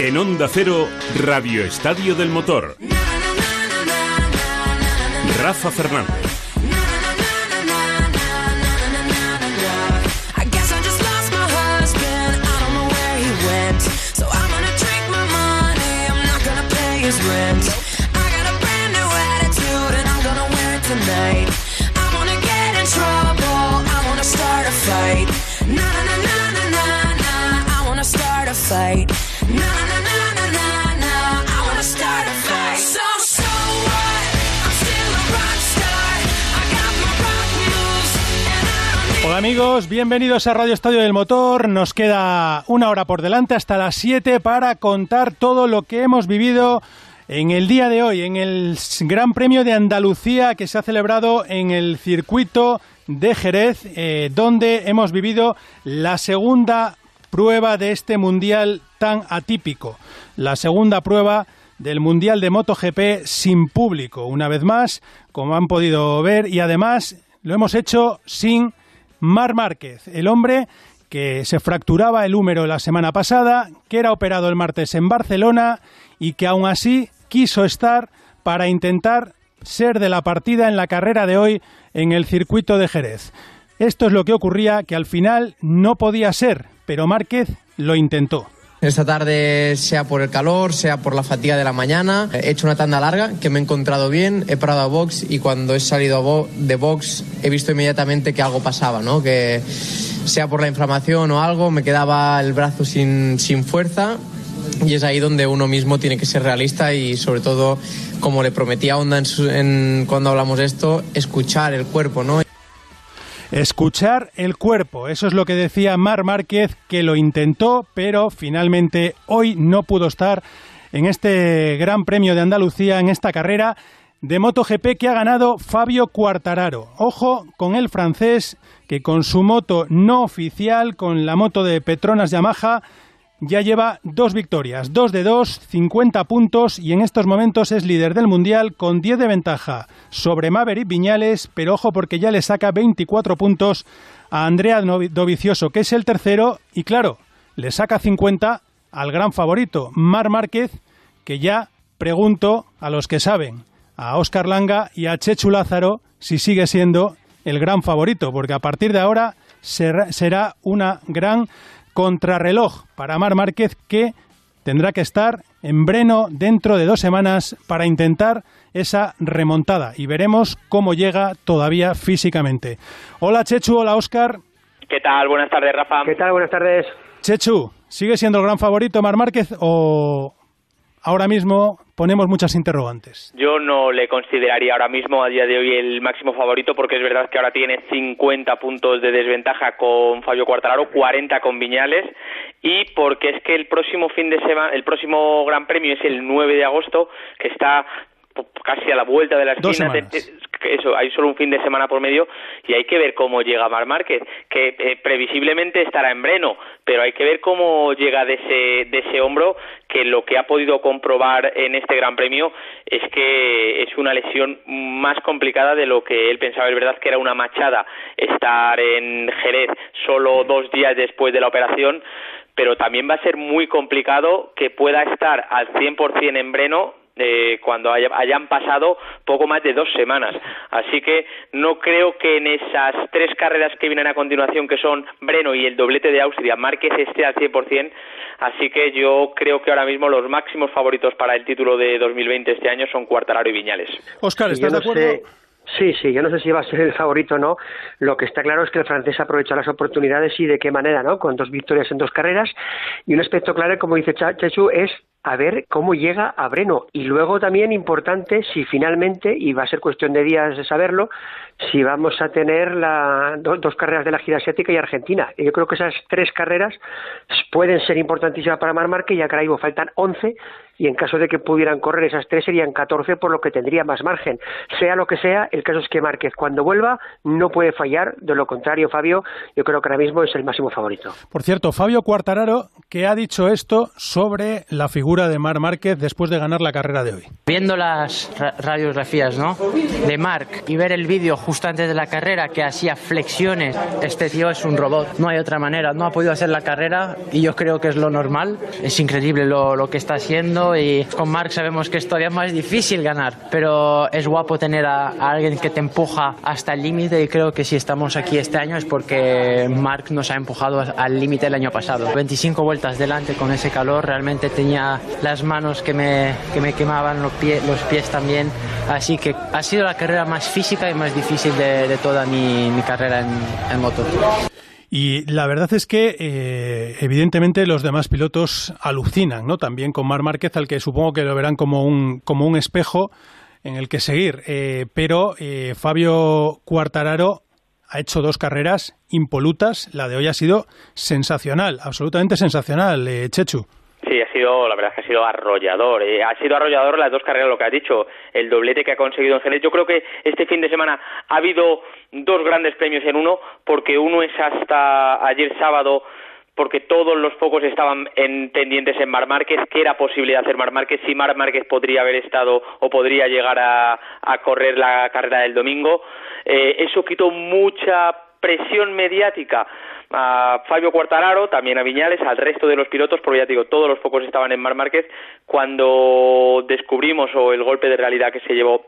En Onda Cero, Radio Estadio del Motor. Rafa Fernández. Guess Hola amigos, bienvenidos a Radio Estadio del Motor. Nos queda una hora por delante hasta las 7 para contar todo lo que hemos vivido en el día de hoy, en el Gran Premio de Andalucía que se ha celebrado en el circuito de Jerez, eh, donde hemos vivido la segunda prueba de este mundial tan atípico, la segunda prueba del Mundial de MotoGP sin público, una vez más, como han podido ver, y además lo hemos hecho sin Mar Márquez, el hombre que se fracturaba el húmero la semana pasada, que era operado el martes en Barcelona y que aún así quiso estar para intentar ser de la partida en la carrera de hoy en el circuito de Jerez. Esto es lo que ocurría, que al final no podía ser, pero Márquez lo intentó. Esta tarde, sea por el calor, sea por la fatiga de la mañana, he hecho una tanda larga que me he encontrado bien, he parado a box y cuando he salido de box he visto inmediatamente que algo pasaba, ¿no? Que sea por la inflamación o algo, me quedaba el brazo sin, sin fuerza y es ahí donde uno mismo tiene que ser realista y sobre todo, como le prometí a Onda en su- en- cuando hablamos de esto, escuchar el cuerpo, ¿no? Escuchar el cuerpo, eso es lo que decía Mar Márquez, que lo intentó, pero finalmente hoy no pudo estar en este Gran Premio de Andalucía, en esta carrera de MotoGP que ha ganado Fabio Quartararo. Ojo con el francés que con su moto no oficial, con la moto de Petronas Yamaha, ya lleva dos victorias, dos de dos, 50 puntos y en estos momentos es líder del Mundial con 10 de ventaja sobre Maverick Viñales, pero ojo porque ya le saca 24 puntos a Andrea Dovizioso, que es el tercero, y claro, le saca 50 al gran favorito, Mar Márquez, que ya pregunto a los que saben, a Óscar Langa y a Chechu Lázaro, si sigue siendo el gran favorito, porque a partir de ahora será una gran contrarreloj para Mar Márquez que tendrá que estar en Breno dentro de dos semanas para intentar esa remontada y veremos cómo llega todavía físicamente. Hola Chechu, hola Óscar. ¿Qué tal? Buenas tardes, Rafa. ¿Qué tal? Buenas tardes. Chechu, ¿sigue siendo el gran favorito Mar Márquez o ahora mismo ponemos muchas interrogantes? Yo no le consideraría ahora mismo a día de hoy el máximo favorito porque es verdad que ahora tiene 50 puntos de desventaja con Fabio Quartararo, 40 con Viñales y porque es que el próximo fin de semana, el próximo Gran Premio es el 9 de agosto, que está casi a la vuelta de la Dos esquina. semanas. Eso, hay solo un fin de semana por medio y hay que ver cómo llega Mar Márquez, que eh, previsiblemente estará en Breno, pero hay que ver cómo llega de ese, de ese hombro, que lo que ha podido comprobar en este Gran Premio es que es una lesión más complicada de lo que él pensaba. Es verdad que era una machada estar en Jerez solo dos días después de la operación, pero también va a ser muy complicado que pueda estar al 100% en Breno eh, cuando haya- hayan pasado poco más de dos semanas. Así que no creo que en esas tres carreras que vienen a continuación, que son Breno y el doblete de Austria, Márquez esté al 100%. Así que yo creo que ahora mismo los máximos favoritos para el título de 2020 este año son Cuartararo y Viñales. Óscar, Yo ¿estás no de acuerdo? sé- Sí, sí, yo no sé si va a ser el favorito o no. Lo que está claro es que el francés aprovecha las oportunidades y de qué manera, ¿no? Con dos victorias en dos carreras. Y un aspecto clave, como dice Chechu, es a ver cómo llega a Breno. Y luego también importante si finalmente, y va a ser cuestión de días de saberlo, si vamos a tener la, do- dos carreras de la gira asiática y Argentina. Yo creo que esas tres carreras pueden ser importantísimas para Mar Márquez, ya que ahora faltan 11 y en caso de que pudieran correr esas tres serían 14, por lo que tendría más margen. Sea lo que sea, el caso es que Márquez cuando vuelva no puede fallar, de lo contrario, Fabio, yo creo que ahora mismo es el máximo favorito. Por cierto, Fabio Quartararo, que ha dicho esto sobre la figura de Marc Márquez después de ganar la carrera de hoy. Viendo las ra radiografías ¿no? de Marc y ver el vídeo justo antes de la carrera que hacía flexiones, este tío es un robot, no hay otra manera, no ha podido hacer la carrera y yo creo que es lo normal, es increíble lo, lo que está haciendo y con Marc sabemos que es todavía más difícil ganar, pero es guapo tener a, a alguien que te empuja hasta el límite y creo que si estamos aquí este año es porque Marc nos ha empujado al límite el año pasado. 25 vueltas delante con ese calor, realmente tenía las manos que me, que me quemaban, los, pie, los pies también, así que ha sido la carrera más física y más difícil de, toda mi, carrera en, moto. Y la verdad es que, eh, evidentemente, los demás pilotos alucinan, ¿no? También con Mar Márquez, al que supongo que lo verán como un, como un espejo en el que seguir. Eh, pero eh, Fabio Cuartararo ha hecho dos carreras impolutas. La de hoy ha sido sensacional, absolutamente sensacional, Chechu. Sí, ha sido, la verdad es que ha sido arrollador. Eh, ha sido arrollador las dos carreras, lo que ha dicho, el doblete que ha conseguido en Jerez. Yo creo que este fin de semana ha habido dos grandes premios en uno, porque uno es hasta ayer sábado porque todos los focos estaban en, pendientes en Mar Márquez, qué era posible hacer Mar Márquez, si Mar Márquez podría haber estado o podría llegar a, a correr la carrera del domingo. Eh, eso quitó mucha presión mediática a Fabio Quartararo, también a Viñales, al resto de los pilotos, porque ya digo, todos los focos estaban en Mar Márquez, cuando descubrimos o el golpe de realidad que se llevó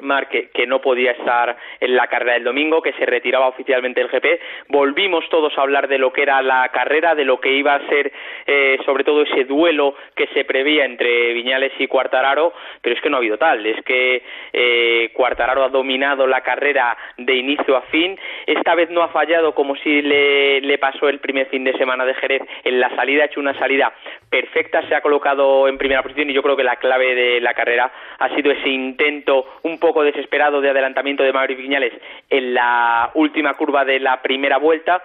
Marc que, no podía estar en la carrera del domingo, que se retiraba oficialmente el GP. Volvimos todos a hablar de lo que era la carrera, de lo que iba a ser eh, sobre todo ese duelo que se preveía entre Viñales y Cuartararo, pero es que no ha habido tal. Es que eh, Cuartararo ha dominado la carrera de inicio a fin. Esta vez no ha fallado como si le, le pasó el primer fin de semana de Jerez. En la salida ha hecho una salida perfecta, se ha colocado en primera posición y yo creo que la clave de la carrera ha sido ese intento un poco poco desesperado de adelantamiento de Maverick Viñales en la última curva de la primera vuelta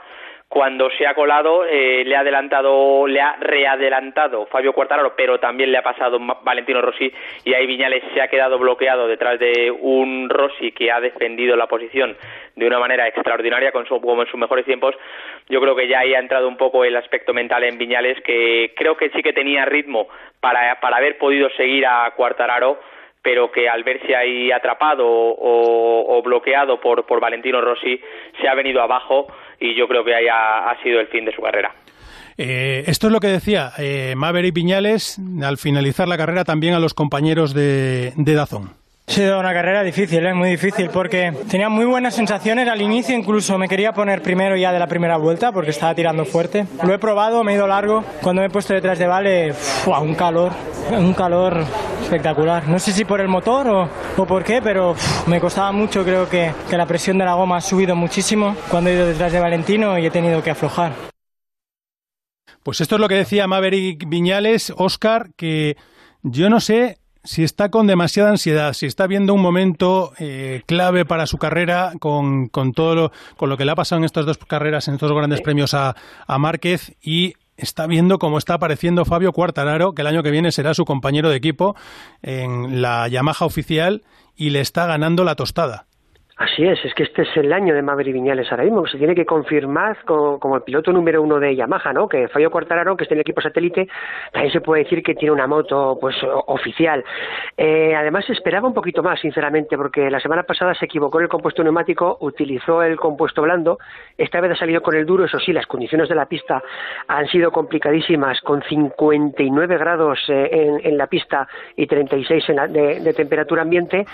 cuando se ha colado eh, le ha adelantado le ha readelantado Fabio Quartararo pero también le ha pasado Valentino Rossi y ahí Viñales se ha quedado bloqueado detrás de un Rossi que ha defendido la posición de una manera extraordinaria con su, como en sus mejores tiempos. Yo creo que ya ahí ha entrado un poco el aspecto mental en Viñales que creo que sí que tenía ritmo para, para haber podido seguir a Quartararo pero que al verse ahí atrapado o, bloqueado por, Valentino Rossi se ha venido abajo y yo creo que ahí ha, sido el fin de su carrera. Eh, esto es lo que decía eh, Maverick Viñales al finalizar la carrera también a los compañeros de, de Dazón. Ha sido una carrera difícil, ¿eh? muy difícil, porque tenía muy buenas sensaciones al inicio, incluso me quería poner primero ya de la primera vuelta porque estaba tirando fuerte. Lo he probado, me he ido largo. Cuando me he puesto detrás de Vale, un calor, un calor espectacular. No sé si por el motor o, por qué, pero me costaba mucho. Creo que, que la presión de la goma ha subido muchísimo cuando he ido detrás de Valentino y he tenido que aflojar. Pues esto es lo que decía Maverick Viñales, Oscar, que yo no sé si está con demasiada ansiedad, si está viendo un momento eh, clave para su carrera con, con todo lo, con lo que le ha pasado en estas dos carreras, en estos grandes premios a, a Márquez y está viendo cómo está apareciendo Fabio Cuartararo, que el año que viene será su compañero de equipo en la Yamaha oficial y le está ganando la tostada. Así es, es que este es el año de Maverick Viñales ahora mismo, se tiene que confirmar como, como, el piloto número uno de Yamaha, ¿no? Que Fabio Quartararo, que está en el equipo satélite, también se puede decir que tiene una moto, pues, oficial. Eh, además, esperaba un poquito más, sinceramente, porque la semana pasada se equivocó en el compuesto neumático, utilizó el compuesto blando, esta vez ha salido con el duro, eso sí, las condiciones de la pista han sido complicadísimas, con 59 grados eh, en, en, la pista y 36 en la, de, de, temperatura ambiente,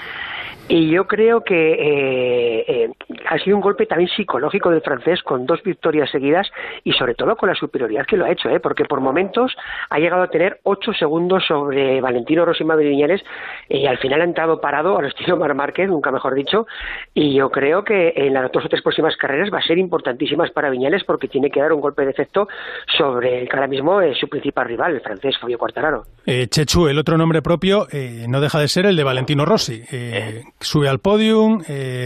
y yo creo que... Eh, eh, ha sido un golpe también psicológico del francés con dos victorias seguidas y sobre todo con la superioridad que lo ha hecho, ¿eh? porque por momentos ha llegado a tener ocho segundos sobre Valentino Rossi y Viñales y al final ha entrado parado al estilo Mar Márquez, nunca mejor dicho, y yo creo que en las dos o tres próximas carreras va a ser importantísimas para Viñales porque tiene que dar un golpe de efecto sobre el que ahora mismo es su principal rival, el francés Fabio Quartararo. Eh, Chechu, el otro nombre propio eh, no deja de ser el de Valentino Rossi. Eh, sube al podium, eh,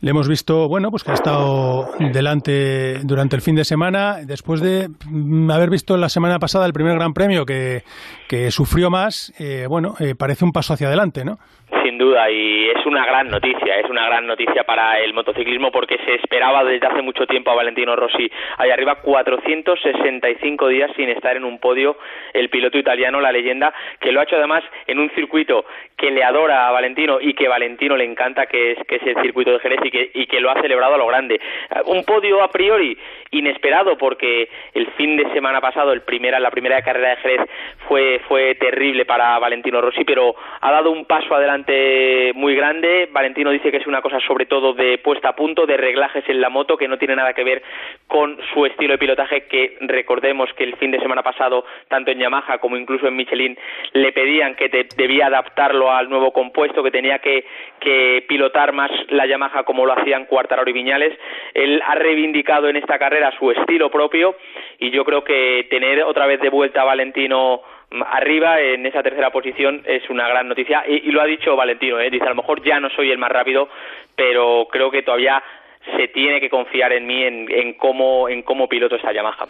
Le hemos visto, bueno, pues que ha estado delante durante el fin de semana, después de mm, haber visto la semana pasada el primer Gran Premio que, que sufrió más, eh, bueno, eh, parece un paso hacia adelante, ¿no? Sin duda, y es una gran noticia, es una gran noticia para el motociclismo porque se esperaba desde hace mucho tiempo a Valentino Rossi ahí arriba, 465 días sin estar en un podio, el piloto italiano, la leyenda, que lo ha hecho además en un circuito que le adora a Valentino y que Valentino le encanta, que es, que es el circuito de Jerez y que, y que lo ha celebrado a lo grande. Un podio a priori inesperado porque el fin de semana pasado, el primera, la primera carrera de Jerez fue, fue terrible para Valentino Rossi, pero ha dado un paso adelante muy grande. Valentino dice que es una cosa sobre todo de puesta a punto, de reglajes en la moto, que no tiene nada que ver con su estilo de pilotaje, que recordemos que el fin de semana pasado, tanto en Yamaha como incluso en Michelin, le pedían que te, debía adaptarlo al nuevo compuesto, que tenía que, que pilotar más la Yamaha como lo hacían Cuartararo y Viñales. Él ha reivindicado en esta carrera su estilo propio y yo creo que tener otra vez de vuelta a Valentino arriba en esa tercera posición es una gran noticia y, y lo ha dicho Valentino, ¿eh? dice a lo mejor ya no soy el más rápido, pero creo que todavía se tiene que confiar en mí en, en cómo en cómo piloto esta Yamaha.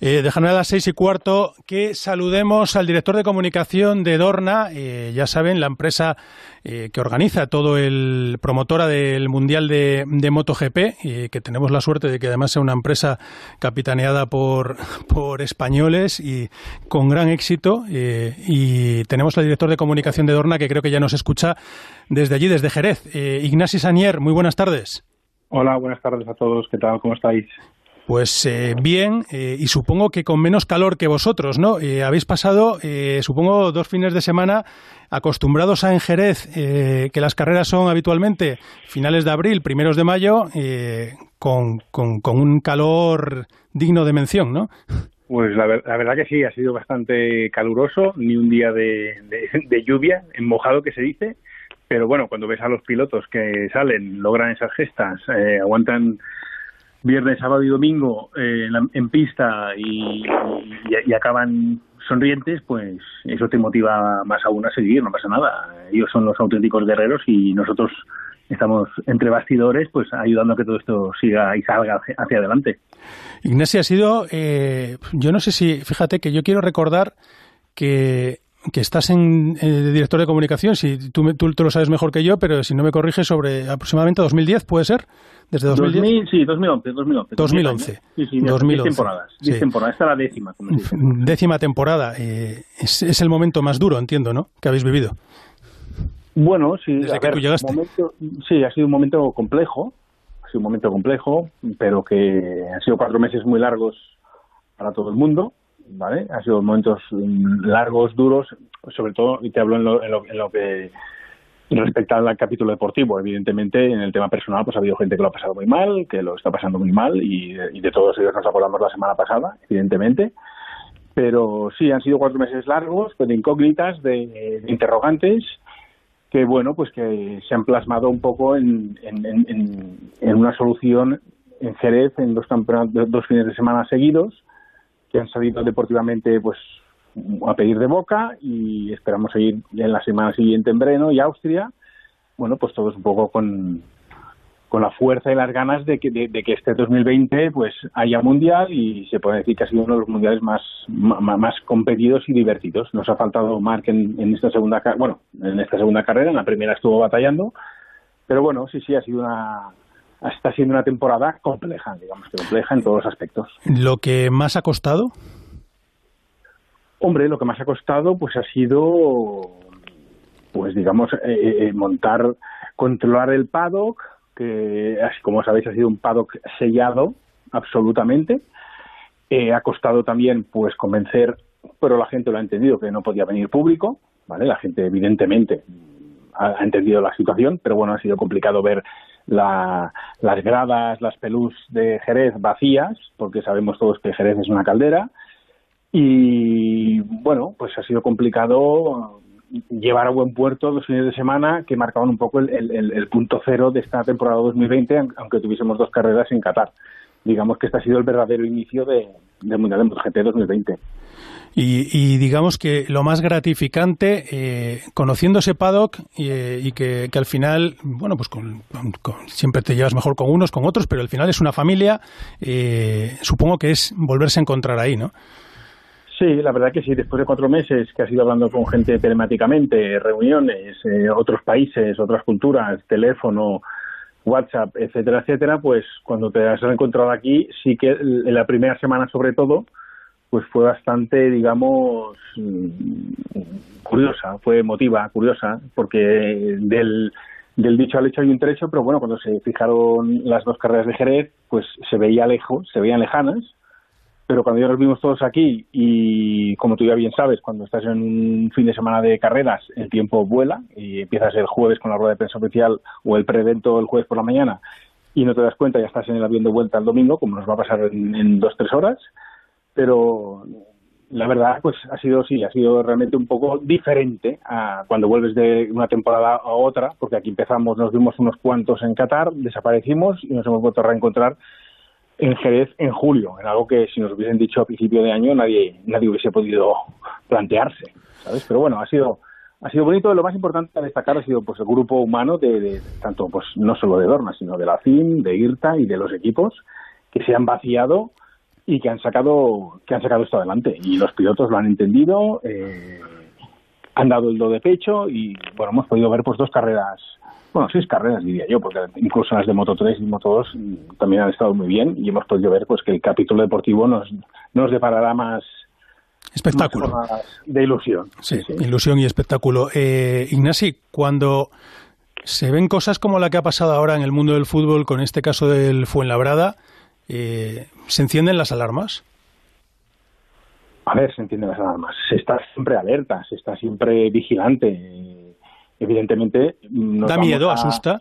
Eh, déjame a las seis y cuarto que saludemos al director de comunicación de Dorna, eh, ya saben, la empresa eh, que organiza todo el promotora del Mundial de, de MotoGP, y que tenemos la suerte de que además sea una empresa capitaneada por, por españoles y con gran éxito. eh, y tenemos al director de comunicación de Dorna que creo que ya nos escucha desde allí, desde Jerez. Eh, Ignasi Sanier, muy buenas tardes. Hola, buenas tardes a todos. ¿Qué tal? ¿Cómo estáis? Pues eh, bien, eh, y supongo que con menos calor que vosotros, ¿no? Eh, habéis pasado, eh, supongo, dos fines de semana acostumbrados a en Jerez, eh, que las carreras son habitualmente finales de abril, primeros de mayo, eh, con, con, con un calor digno de mención, ¿no? Pues la, ver- la verdad que sí, ha sido bastante caluroso, ni un día de, de- de lluvia, en mojado que se dice, pero bueno, cuando ves a los pilotos que salen, logran esas gestas, eh, aguantan viernes, sábado y domingo eh, en, la- en pista y, acaban sonrientes, pues eso te motiva más aún a seguir, no pasa nada. Ellos son los auténticos guerreros y nosotros estamos entre bastidores, pues ayudando a que todo esto siga y salga hacia- hacia adelante. Ignacio, ha sido, eh, yo no sé si, fíjate que yo quiero recordar que, que estás en eh, director de comunicación, si tú, tú, tú lo sabes mejor que yo, pero si no me corriges, sobre aproximadamente 2010, ¿puede ser? Desde 2010. 2000, sí, 2011, 2011. 2011. Sí, sí, 2011. 10 temporadas. 10 Sí. temporadas. Esta es la décima, como. Décima temporada. eh, es, es el momento más duro, entiendo, ¿no? Que habéis vivido. Bueno, sí, Desde que ver, tú llegaste. momento- sí, ha sido un momento complejo, ha sido un momento complejo, pero que han sido cuatro meses muy largos para todo el mundo, ¿vale? Han sido momentos mm, largos, duros, sobre todo, y te hablo en lo, en lo, en lo que respecta al capítulo deportivo. Evidentemente, en el tema personal, pues ha habido gente que lo ha pasado muy mal, que lo está pasando muy mal, y, de todos ellos nos acordamos la semana pasada, evidentemente. Pero sí, han sido cuatro meses largos, de incógnitas, de- interrogantes, que bueno pues que se han plasmado un poco en, una solución en Jerez en dos dos fines de semana seguidos que han salido deportivamente pues a pedir de boca y esperamos seguir en la semana siguiente en Breno y Austria. Bueno pues todos un poco con con la fuerza y las ganas de que, de, que este 2020 pues haya mundial y se puede decir que ha sido uno de los mundiales más más competidos y divertidos. Nos ha faltado Mark en, en esta segunda bueno en esta segunda carrera, en la primera estuvo batallando, pero bueno sí sí ha sido una está siendo una temporada compleja, digamos que compleja en todos los aspectos. Lo que más ha costado, Hombre, lo que más ha costado pues ha sido pues digamos eh, eh, montar controlar el paddock que así como sabéis ha sido un paddock sellado absolutamente. Eh, ha costado también pues convencer pero la gente lo ha entendido que no podía venir público vale la gente evidentemente ha, ha entendido la situación pero bueno ha sido complicado ver la- las gradas las pelús de Jerez vacías porque sabemos todos que Jerez es una caldera y bueno, pues ha sido complicado llevar a buen puerto dos fines de semana que marcaban un poco el, el- punto cero de esta temporada 2020, aun- aunque tuviésemos dos carreras en Qatar. Digamos que este ha sido el verdadero inicio de, del Mundial de MotoGP 2020. Y, y, digamos que lo más gratificante, eh, conociendo ese paddock eh, y que, que, al final, bueno, pues con, con, siempre te llevas mejor con unos, con otros, pero al final es una familia, eh, supongo que es volverse a encontrar ahí, ¿no? Sí, la verdad que sí, después de cuatro meses que has ido hablando con gente telemáticamente, reuniones, eh, otros países, otras culturas, teléfono, WhatsApp, etcétera, etcétera, pues cuando te has encontrado aquí, sí que en la primera semana sobre todo, pues fue bastante, digamos, curiosa, fue emotiva, curiosa, porque del, del dicho al hecho hay un trecho, pero bueno, cuando se fijaron las dos carreras de Jerez, pues se veía lejos, se veían lejanas, pero cuando ya nos vimos todos aquí y como tú ya bien sabes, cuando estás en un fin de semana de carreras, el tiempo vuela y empiezas el jueves con la rueda de prensa oficial o el pre-evento el jueves por la mañana y no te das cuenta, ya estás en el avión de vuelta el domingo, como nos va a pasar en, en dos, tres horas, pero la verdad pues ha sido sí ha sido realmente un poco diferente a cuando vuelves de una temporada a otra porque aquí empezamos nos vimos unos cuantos en Qatar desaparecimos y nos hemos vuelto a reencontrar en Jerez en julio en algo que si nos hubiesen dicho a principio de año nadie nadie hubiese podido plantearse sabes pero bueno ha sido ha sido bonito. Lo más importante a destacar ha sido pues el grupo humano de, de tanto pues no solo de Dorna sino de la CIM de IRTA y de los equipos que se han vaciado y que han sacado que han sacado esto adelante. Y los pilotos lo han entendido eh, han dado el do de pecho y bueno hemos podido ver pues dos carreras bueno seis carreras diría yo porque incluso las de Moto 3 y Moto 2 también han estado muy bien y hemos podido ver pues que el capítulo deportivo nos nos deparará más espectáculo más de ilusión sí, sí, ilusión y espectáculo eh, Ignasi cuando se ven cosas como la que ha pasado ahora en el mundo del fútbol con este caso del Fuenlabrada eh, ¿se encienden las alarmas? A ver, se encienden las alarmas. Se está siempre alerta, se está siempre vigilante. Evidentemente. da miedo, a... asusta.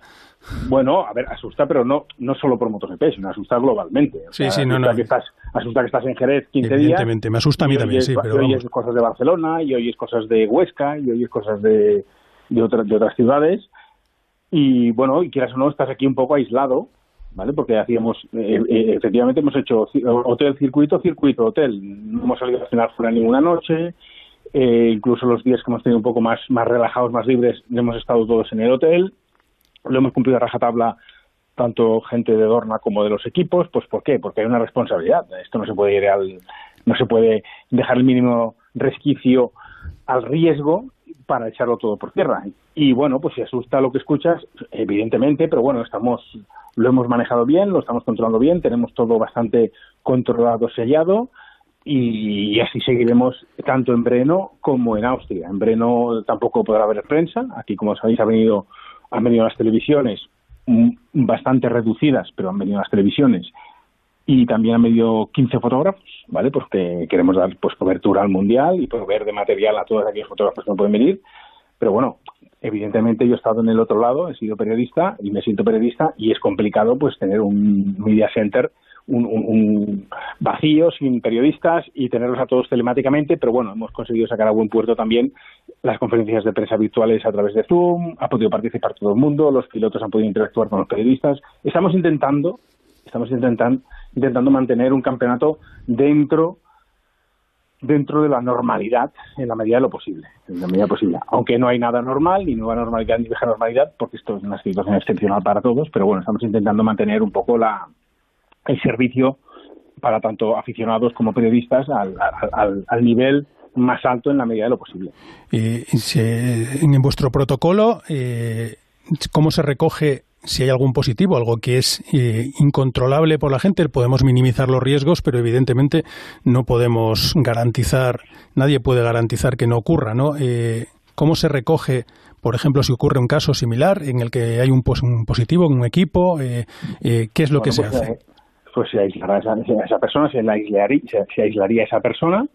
Bueno, a ver, asusta, pero no no solo por MotoGP, sino asusta globalmente. O sí, sea, sí, no, asusta no. Que estás, asusta que estás en Jerez 15 días. Evidentemente, me asusta a mí también, oyes, sí, pero y oyes vamos. cosas de Barcelona, y oyes cosas de Huesca, y oyes cosas de, de, otras de otras ciudades. Y bueno, y quieras o no, estás aquí un poco aislado, ¿vale? Porque hacíamos, eh, eh, efectivamente hemos hecho hotel, circuito, circuito, hotel. No hemos salido a cenar fuera ninguna noche. Eh, incluso los días que hemos tenido un poco más, más relajados, más libres, hemos estado todos en el hotel. Lo hemos cumplido a rajatabla tanto gente de Dorna como de los equipos. Pues ¿por qué? Porque hay una responsabilidad. Esto no se puede ir al, no se puede dejar el mínimo resquicio al riesgo para echarlo todo por tierra. Y bueno, pues si asusta lo que escuchas, evidentemente, pero bueno, estamos lo hemos manejado bien, lo estamos controlando bien, tenemos todo bastante controlado, sellado y, así seguiremos tanto en Breno como en Austria. En Breno tampoco podrá haber prensa, aquí como sabéis ha venido, han venido las televisiones bastante reducidas, pero han venido las televisiones y también han venido 15 fotógrafos, ¿vale? Porque queremos dar pues cobertura al mundial y proveer de material a todos aquellos fotógrafos que no pueden venir. Pero bueno, evidentemente yo he estado en el otro lado, he sido periodista y me siento periodista y es complicado pues tener un media center un, un, vacío sin periodistas y tenerlos a todos telemáticamente, pero bueno, hemos conseguido sacar a buen puerto también las conferencias de prensa virtuales a través de Zoom, ha podido participar todo el mundo, los pilotos han podido interactuar con los periodistas. Estamos intentando, estamos intentando, intentando mantener un campeonato dentro dentro de la normalidad en la medida de lo posible, en la medida posible. Aunque no hay nada normal, ni nueva normalidad, ni vieja normalidad, porque esto es una situación excepcional para todos, pero bueno, estamos intentando mantener un poco la, el servicio para tanto aficionados como periodistas al, al, al nivel más alto en la medida de lo posible. Eh, en vuestro protocolo, eh, ¿cómo se recoge si hay algún positivo, algo que es eh, incontrolable por la gente, podemos minimizar los riesgos, pero evidentemente no podemos garantizar, nadie puede garantizar que no ocurra, ¿no? Eh, ¿Cómo se recoge, por ejemplo, si ocurre un caso similar en el que hay un, pos un positivo en un equipo? Eh, ¿Qué es lo bueno, que pues, se hace? Pues se aislará esa, esa persona, se, la aislaría, se, se aislaría esa persona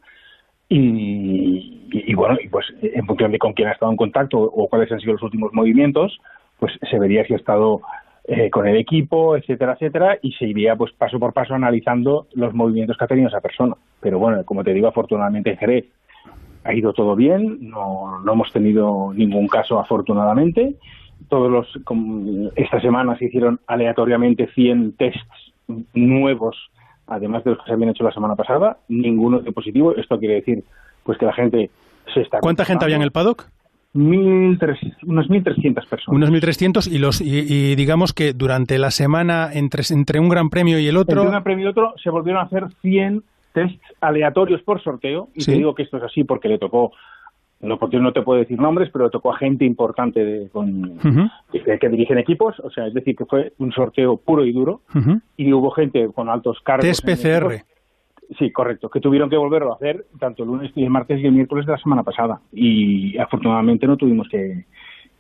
y, bueno, y pues en función de con quién ha estado en contacto o cuáles han sido los últimos movimientos, pues se vería si ha estado eh, con el equipo, etcétera, etcétera, y se iría pues paso por paso analizando los movimientos que ha tenido esa persona. Pero bueno, como te digo, afortunadamente en Jerez ha ido todo bien, no, no hemos tenido ningún caso afortunadamente. Todos los como, esta semana se hicieron aleatoriamente 100 tests nuevos además de los que se habían hecho la semana pasada, ninguno dio positivo. Esto quiere decir pues que la gente se está... ¿Cuánta gente había en el paddock? Mil tres, unas 1.300 personas. Unos 1.300 y, los, y, y digamos que durante la semana entre, entre un gran premio y el otro... Entre un gran premio y otro se volvieron a hacer 100 tests aleatorios por sorteo. Y Sí. te digo que esto es así porque le tocó, no porque no te puedo decir nombres, pero tocó a gente importante de, con, Ujú, que, que dirigen equipos. O sea, es decir, que fue un sorteo puro y duro. Y hubo gente con altos cargos. Test en PCR. equipos. Sí, correcto, que tuvieron que volverlo a hacer tanto el lunes y el martes y el miércoles de la semana pasada. Y afortunadamente no tuvimos que,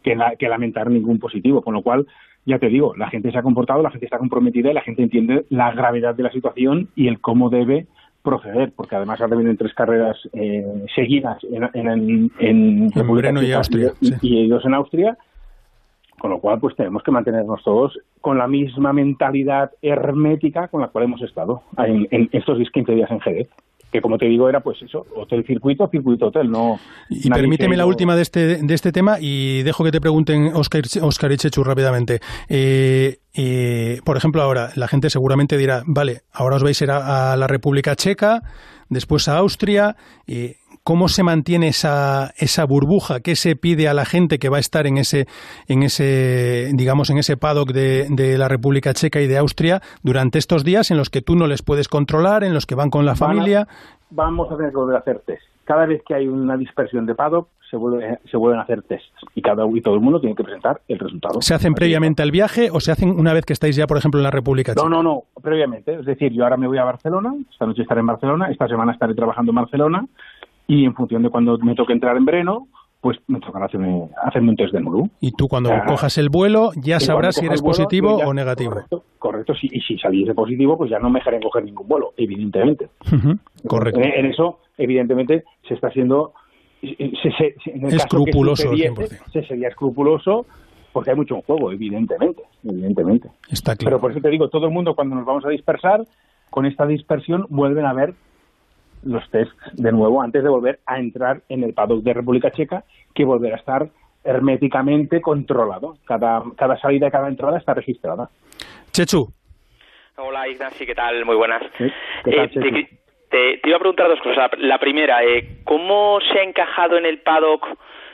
que, la- que lamentar ningún positivo, con lo cual, ya te digo, la gente se ha comportado, la gente está comprometida y la gente entiende la gravedad de la situación y el cómo debe proceder, porque además ahora vienen tres carreras eh, seguidas en, en, en, y Austria, y, sí. y dos en Austria, con lo cual pues tenemos que mantenernos todos con la misma mentalidad hermética con la cual hemos estado en, en estos 15 días en Jerez que como te digo era pues eso hotel circuito circuito hotel no Y permíteme la última de este, de este tema y dejo que te pregunten Oscar, Oscar y Chechu rápidamente. Eh, eh, por ejemplo, ahora la gente seguramente dirá, vale, ahora os vais a ir a, a la República Checa, después a Austria. eh, ¿Cómo se mantiene esa, esa burbuja? ¿Qué se pide a la gente que va a estar en ese, en ese digamos, en ese paddock de, de la República Checa y de Austria durante estos días en los que tú no les puedes controlar, en los que van con la a- familia? vamos a tener que volver a hacer test cada vez que hay una dispersión de paddock se, vuelve, se vuelven a hacer tests y cada y todo el mundo tiene que presentar el resultado ¿Se hacen previamente al viaje o se hacen una vez que estáis ya, por ejemplo, en la República Checa? No, no, no, previamente. Es decir, yo ahora me voy a Barcelona, esta noche estaré en Barcelona, esta semana estaré trabajando en Barcelona y en función de cuando me toque entrar en Breno, pues me tocará hacerme, hacerme un test de nuevo. Y tú cuando Ah. cojas el vuelo ya sabrás si eres vuelo, positivo ya- o negativo. Correcto, correcto. sí, y si saliese positivo, pues ya no me dejaré coger ningún vuelo, evidentemente. Correcto. En, en eso, evidentemente, se está haciendo... se- se- se- en el caso que Escrupuloso sucediese, 100%. Se sería escrupuloso porque hay mucho en juego, evidentemente. evidentemente. Está Pero claro. por eso te digo, todo el mundo cuando nos vamos a dispersar, con esta dispersión vuelven a ver los tests de nuevo antes de volver a entrar en el paddock de República Checa, que volverá a estar herméticamente controlado. Cada, cada salida y cada entrada está registrada. Chechu, Hola Ignacio, ¿qué tal? Muy buenas. ¿Sí? ¿Qué tal, Eh, te, te- te iba a preguntar dos cosas. La, la primera, eh, ¿cómo se ha encajado en el paddock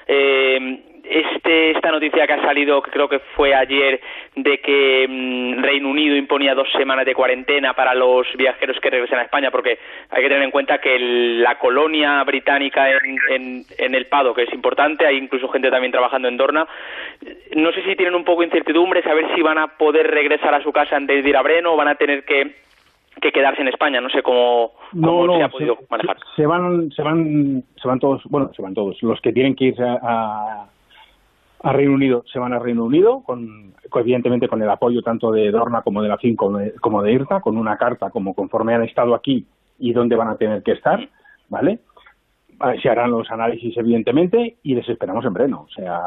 eh, este, esta noticia que ha salido, que creo que fue ayer, de que mm, Reino Unido imponía dos semanas de cuarentena para los viajeros que regresen a España? Porque hay que tener en cuenta que el- la colonia británica en, en, en el paddock es importante, hay incluso gente también trabajando en Dorna. No sé si tienen un poco de incertidumbre, saber si van a poder regresar a su casa antes de ir a Breno o van a tener que que quedarse en España, no sé cómo, cómo se ha podido se, manejar. se van, se van, se van todos, bueno, se van todos. Los que tienen que irse a, a, a Reino Unido se van a Reino Unido, con, evidentemente con el apoyo tanto de Dorna como de la FIN como de, como de IRTA, con una carta como conforme han estado aquí y dónde van a tener que estar, ¿vale? Ah, Se harán los análisis, evidentemente, y les esperamos en Breno. O sea,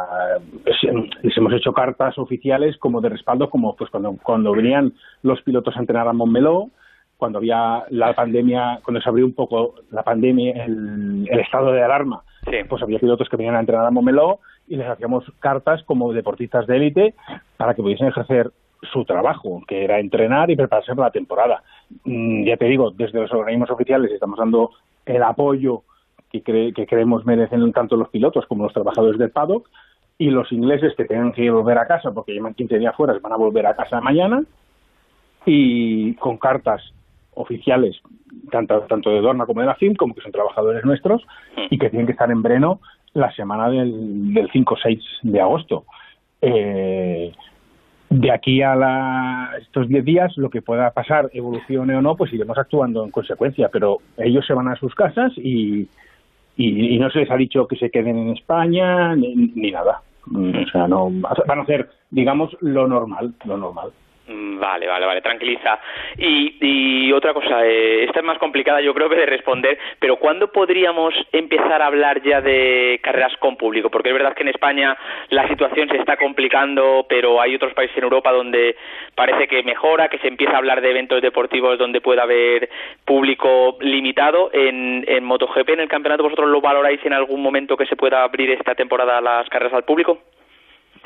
es- les hemos hecho cartas oficiales como de respaldo, como pues cuando, cuando venían los pilotos a entrenar a Montmeló, cuando había la pandemia, cuando se abrió un poco la pandemia, el, el estado de alarma, Sí. pues había pilotos que venían a entrenar a Montmeló y les hacíamos cartas como deportistas de élite para que pudiesen ejercer su trabajo, que era entrenar y prepararse para la temporada. Mm, ya te digo, desde los organismos oficiales estamos dando el apoyo que, cre- que creemos merecen tanto los pilotos como los trabajadores del paddock y los ingleses que tengan que volver a casa porque llevan 15 días fuera van a volver a casa mañana y con cartas oficiales tanto tanto de Dorna como de la FIM como que son trabajadores nuestros y que tienen que estar en Breno la semana del, del 5-6 de agosto. Eh, de aquí a la- estos 10 días, lo que pueda pasar, evolucione o no, pues iremos actuando en consecuencia, pero ellos se van a sus casas y, y, y no se les ha dicho que se queden en España ni, ni nada. Mm, O sea, no van a hacer, digamos, lo normal, lo normal. Mm, Vale, vale, vale, tranquiliza. Y, y otra cosa, eh, esta es más complicada yo creo que de responder, pero ¿cuándo podríamos empezar a hablar ya de carreras con público? Porque es verdad que en España la situación se está complicando, pero hay otros países en Europa donde parece que mejora, que se empieza a hablar de eventos deportivos donde pueda haber público limitado. En, en MotoGP, en el campeonato, ¿vosotros lo valoráis en algún momento que se pueda abrir esta temporada las carreras al público?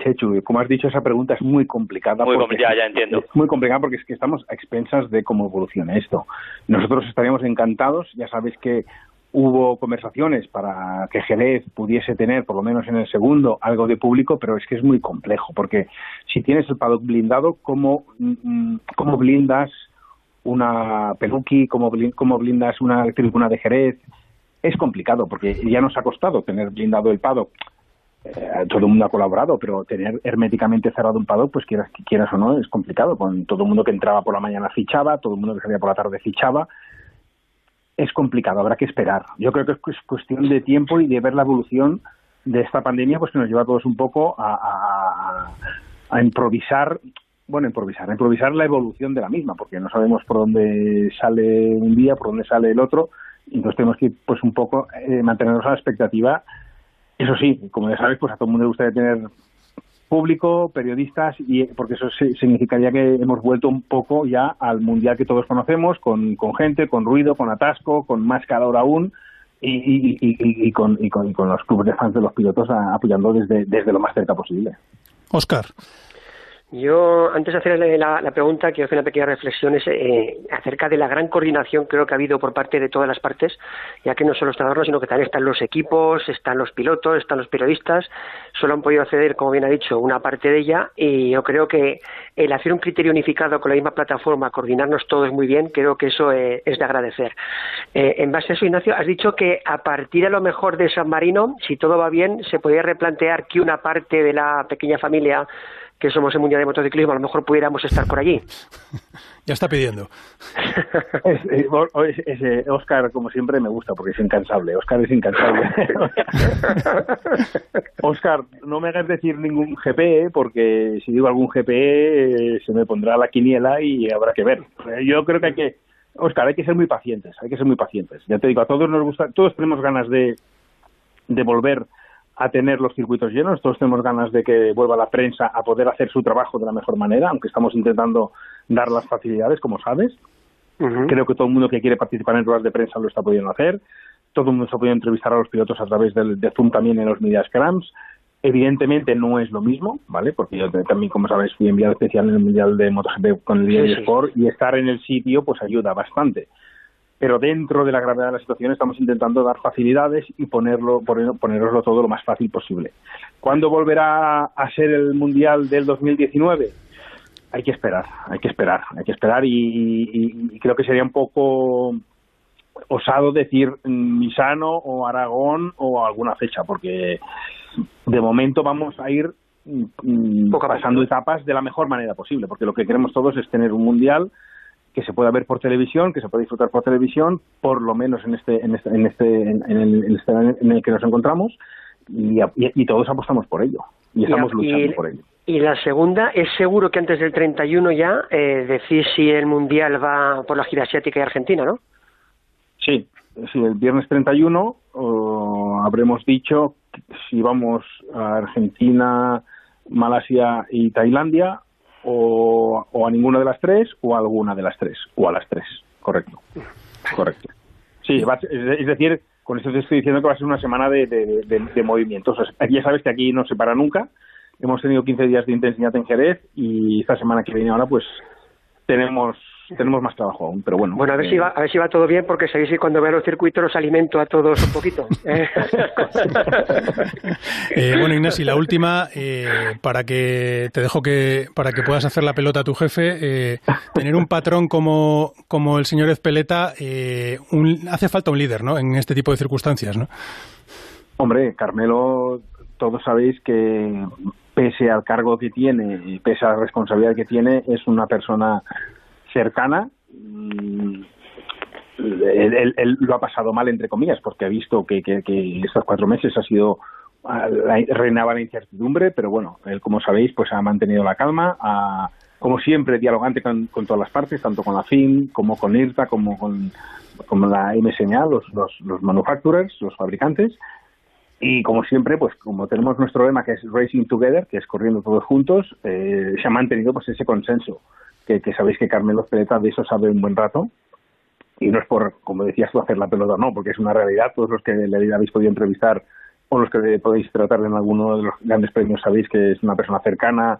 Chechu, como has dicho, esa pregunta es muy complicada. Muy porque complicada, ya entiendo. Es muy complicada porque es que estamos a expensas de cómo evoluciona esto. Nosotros estaríamos encantados, ya sabéis que hubo conversaciones para que Jerez pudiese tener, por lo menos en el segundo, algo de público, pero es que es muy complejo, porque si tienes el paddock blindado, ¿cómo, mm, cómo blindas una peluqui? ¿Cómo, cómo blindas una tribuna de Jerez? Es complicado, porque ya nos ha costado tener blindado el paddock. Eh, todo el mundo ha colaborado, pero tener herméticamente cerrado un paddock, pues quieras, quieras o no, es complicado. Con todo el mundo que entraba por la mañana fichaba, todo el mundo que salía por la tarde fichaba, es complicado, habrá que esperar. Yo creo que es cu- cuestión de tiempo y de ver la evolución de esta pandemia, pues que nos lleva a todos un poco a, a- a improvisar, bueno, improvisar, a improvisar la evolución de la misma, porque no sabemos por dónde sale un día, por dónde sale el otro, y entonces tenemos que, pues un poco, eh, mantenernos a la expectativa. Eso sí, como ya sabes, pues a todo el mundo le gustaría tener público, periodistas, y porque eso significaría que hemos vuelto un poco ya al mundial que todos conocemos, con, con gente, con ruido, con atasco, con más calor aún, y, y, y, y- con, con, con los clubes de fans de los pilotos apoyando desde, desde lo más cerca posible. Oscar. Yo, antes de hacerle la, pregunta, quiero hacer una pequeña reflexión es, eh, acerca de la gran coordinación creo que ha habido por parte de todas las partes, ya que no solo está Dorna, sino que también están los equipos, están los pilotos, están los periodistas, solo han podido acceder, como bien ha dicho, una parte de ella, y yo creo que el hacer un criterio unificado con la misma plataforma, coordinarnos todos muy bien, creo que eso eh, es de agradecer. Eh, en base a eso, Ignacio, has dicho que a partir a lo mejor de San Marino, si todo va bien, se podría replantear que una parte de la pequeña familia que somos el Mundial de Motociclismo, a lo mejor pudiéramos estar por allí. Ya está pidiendo. Es- eh, Oscar, como siempre, me gusta porque es incansable. Oscar es incansable. Oscar, no me hagas decir ningún GP, porque si digo algún GP eh, se me pondrá la quiniela y habrá que ver. Eh, Yo creo que hay que, Oscar, hay que ser muy pacientes, hay que ser muy pacientes. Ya te digo, a todos nos gusta, todos tenemos ganas de, de volver a tener los circuitos llenos, todos tenemos ganas de que vuelva la prensa a poder hacer su trabajo de la mejor manera, aunque estamos intentando dar las facilidades, como sabes. Creo que todo el mundo que quiere participar en ruedas de prensa lo está pudiendo hacer. Todo el mundo se ha podido entrevistar a los pilotos a través del, de Zoom también en los Media Scrums. Evidentemente no es lo mismo, ¿vale? Porque yo también, como sabes, fui enviado especial en el Mundial de MotoGP con el Sí, sí. Sport y estar en el sitio pues ayuda bastante. Pero dentro de la gravedad de la situación estamos intentando dar facilidades y ponerlo, poner, poneroslo todo lo más fácil posible. ¿Cuándo volverá a ser el Mundial del 2019? Hay que esperar, hay que esperar, hay que esperar y, y- y creo que sería un poco osado decir mm, Misano o Aragón o alguna fecha, porque de momento vamos a ir mm, mm, pasando etapas de la mejor manera posible, porque lo que queremos todos es tener un mundial que se pueda ver por televisión, que se pueda disfrutar por televisión, por lo menos en este en este en este en, el, en este en el que nos encontramos y, y- y todos apostamos por ello y estamos Y- luchando por ello. Y la segunda, ¿es seguro que antes del 31 ya eh, decís si el Mundial va por la gira asiática y Argentina, no? Sí, sí, el viernes 31 o habremos dicho si vamos a Argentina, Malasia y Tailandia o, o a ninguna de las tres o a alguna de las tres o a las tres, correcto, correcto. Sí, va es es decir, con esto te estoy diciendo que va a ser una semana de, de, de- de movimientos. O sea, ya sabes que aquí no se para nunca. Hemos tenido 15 días de intensidad en Jerez y esta semana que viene ahora pues tenemos tenemos más trabajo aún, pero bueno. Bueno, a ver, eh, si va, a ver si va todo bien, porque sabéis que cuando veo los circuitos los alimento a todos un poquito. ¿eh? Eh, bueno, Ignasi, la última, eh, para que te dejo que para que puedas hacer la pelota a tu jefe, eh, tener un patrón como, como el señor Ezpeleta, eh, un- hace falta un líder, ¿no? En este tipo de circunstancias, ¿no? Hombre, Carmelo, todos sabéis que pese al cargo que tiene y pese a la responsabilidad que tiene, es una persona cercana. Mm, Él, lo ha pasado mal, entre comillas, porque ha visto que, que- que estos cuatro meses ha sido reinaba la incertidumbre, pero bueno, él, como sabéis, pues ha mantenido la calma, ha- como siempre, dialogante con, todas las partes, tanto con la FIM, como con IRTA, como con, con la MSNA, los, los, los manufacturers, los fabricantes, y como siempre, pues como tenemos nuestro lema que es Racing Together, que es corriendo todos juntos, eh, se ha mantenido pues ese consenso, que, sabéis que Carmelo Peleta de eso sabe un buen rato, y no es por, como decías tú, hacer la pelota, no, porque es una realidad, todos los que le habéis podido entrevistar o los que podéis tratar en alguno de los grandes premios sabéis que es una persona cercana,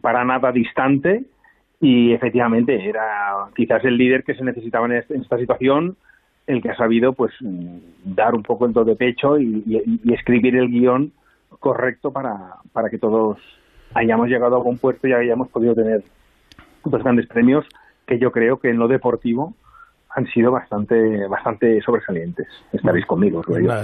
para nada distante, y efectivamente era quizás el líder que se necesitaba en, esta situación, el que ha sabido pues dar un poco el todo de pecho y, y, escribir el guion correcto para, para que todos hayamos llegado a buen puerto y hayamos podido tener dos grandes premios que yo creo que en lo deportivo han sido bastante bastante sobresalientes. Estaréis conmigo.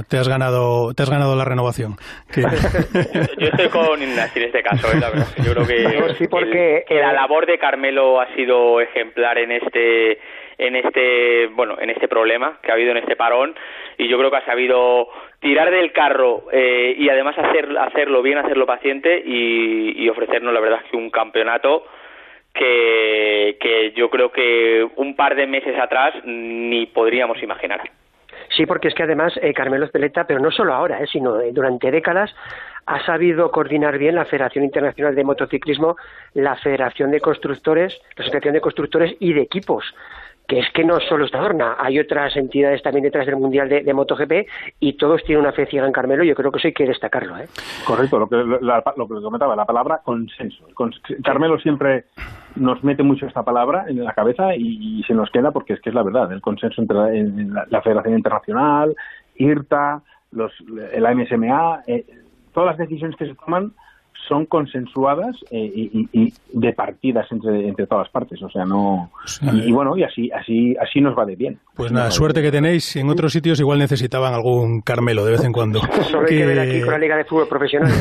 te has ganado te has ganado la renovación. yo, estoy con Ignacio en este caso, ¿eh? la verdad. Yo creo que, sí, porque, la labor de Carmelo ha sido ejemplar en este en este bueno en este problema que ha habido en este parón y yo creo que ha sabido tirar del carro eh, y además hacer, hacerlo bien hacerlo paciente y, y ofrecernos la verdad que un campeonato que, que yo creo que un par de meses atrás ni podríamos imaginar. Sí, porque es que además eh, Carmelo Espeleta, pero no solo ahora, eh, sino eh, durante décadas, ha sabido coordinar bien la Federación Internacional de Motociclismo, la Federación de Constructores, la Asociación de Constructores y de Equipos que es que no solo está Dorna, hay otras entidades también detrás del Mundial de, MotoGP y todos tienen una fe ciega en Carmelo, yo creo que eso hay que destacarlo. ¿eh? Correcto, lo que, lo que comentaba, la palabra consenso. Carmelo siempre nos mete mucho esta palabra en la cabeza y, se nos queda porque es que es la verdad, el consenso entre la, Federación Internacional, IRTA, los, el AMSMA, eh, todas las decisiones que se toman son consensuadas eh, y, y, de partidas entre, entre todas partes, o sea, no... Y, bueno, y así, así, así nos va de bien. Pues nada, suerte que tenéis. En otros sitios igual necesitaban algún Carmelo de vez en cuando. Solo hay que ver aquí con la Liga de Fútbol Profesional,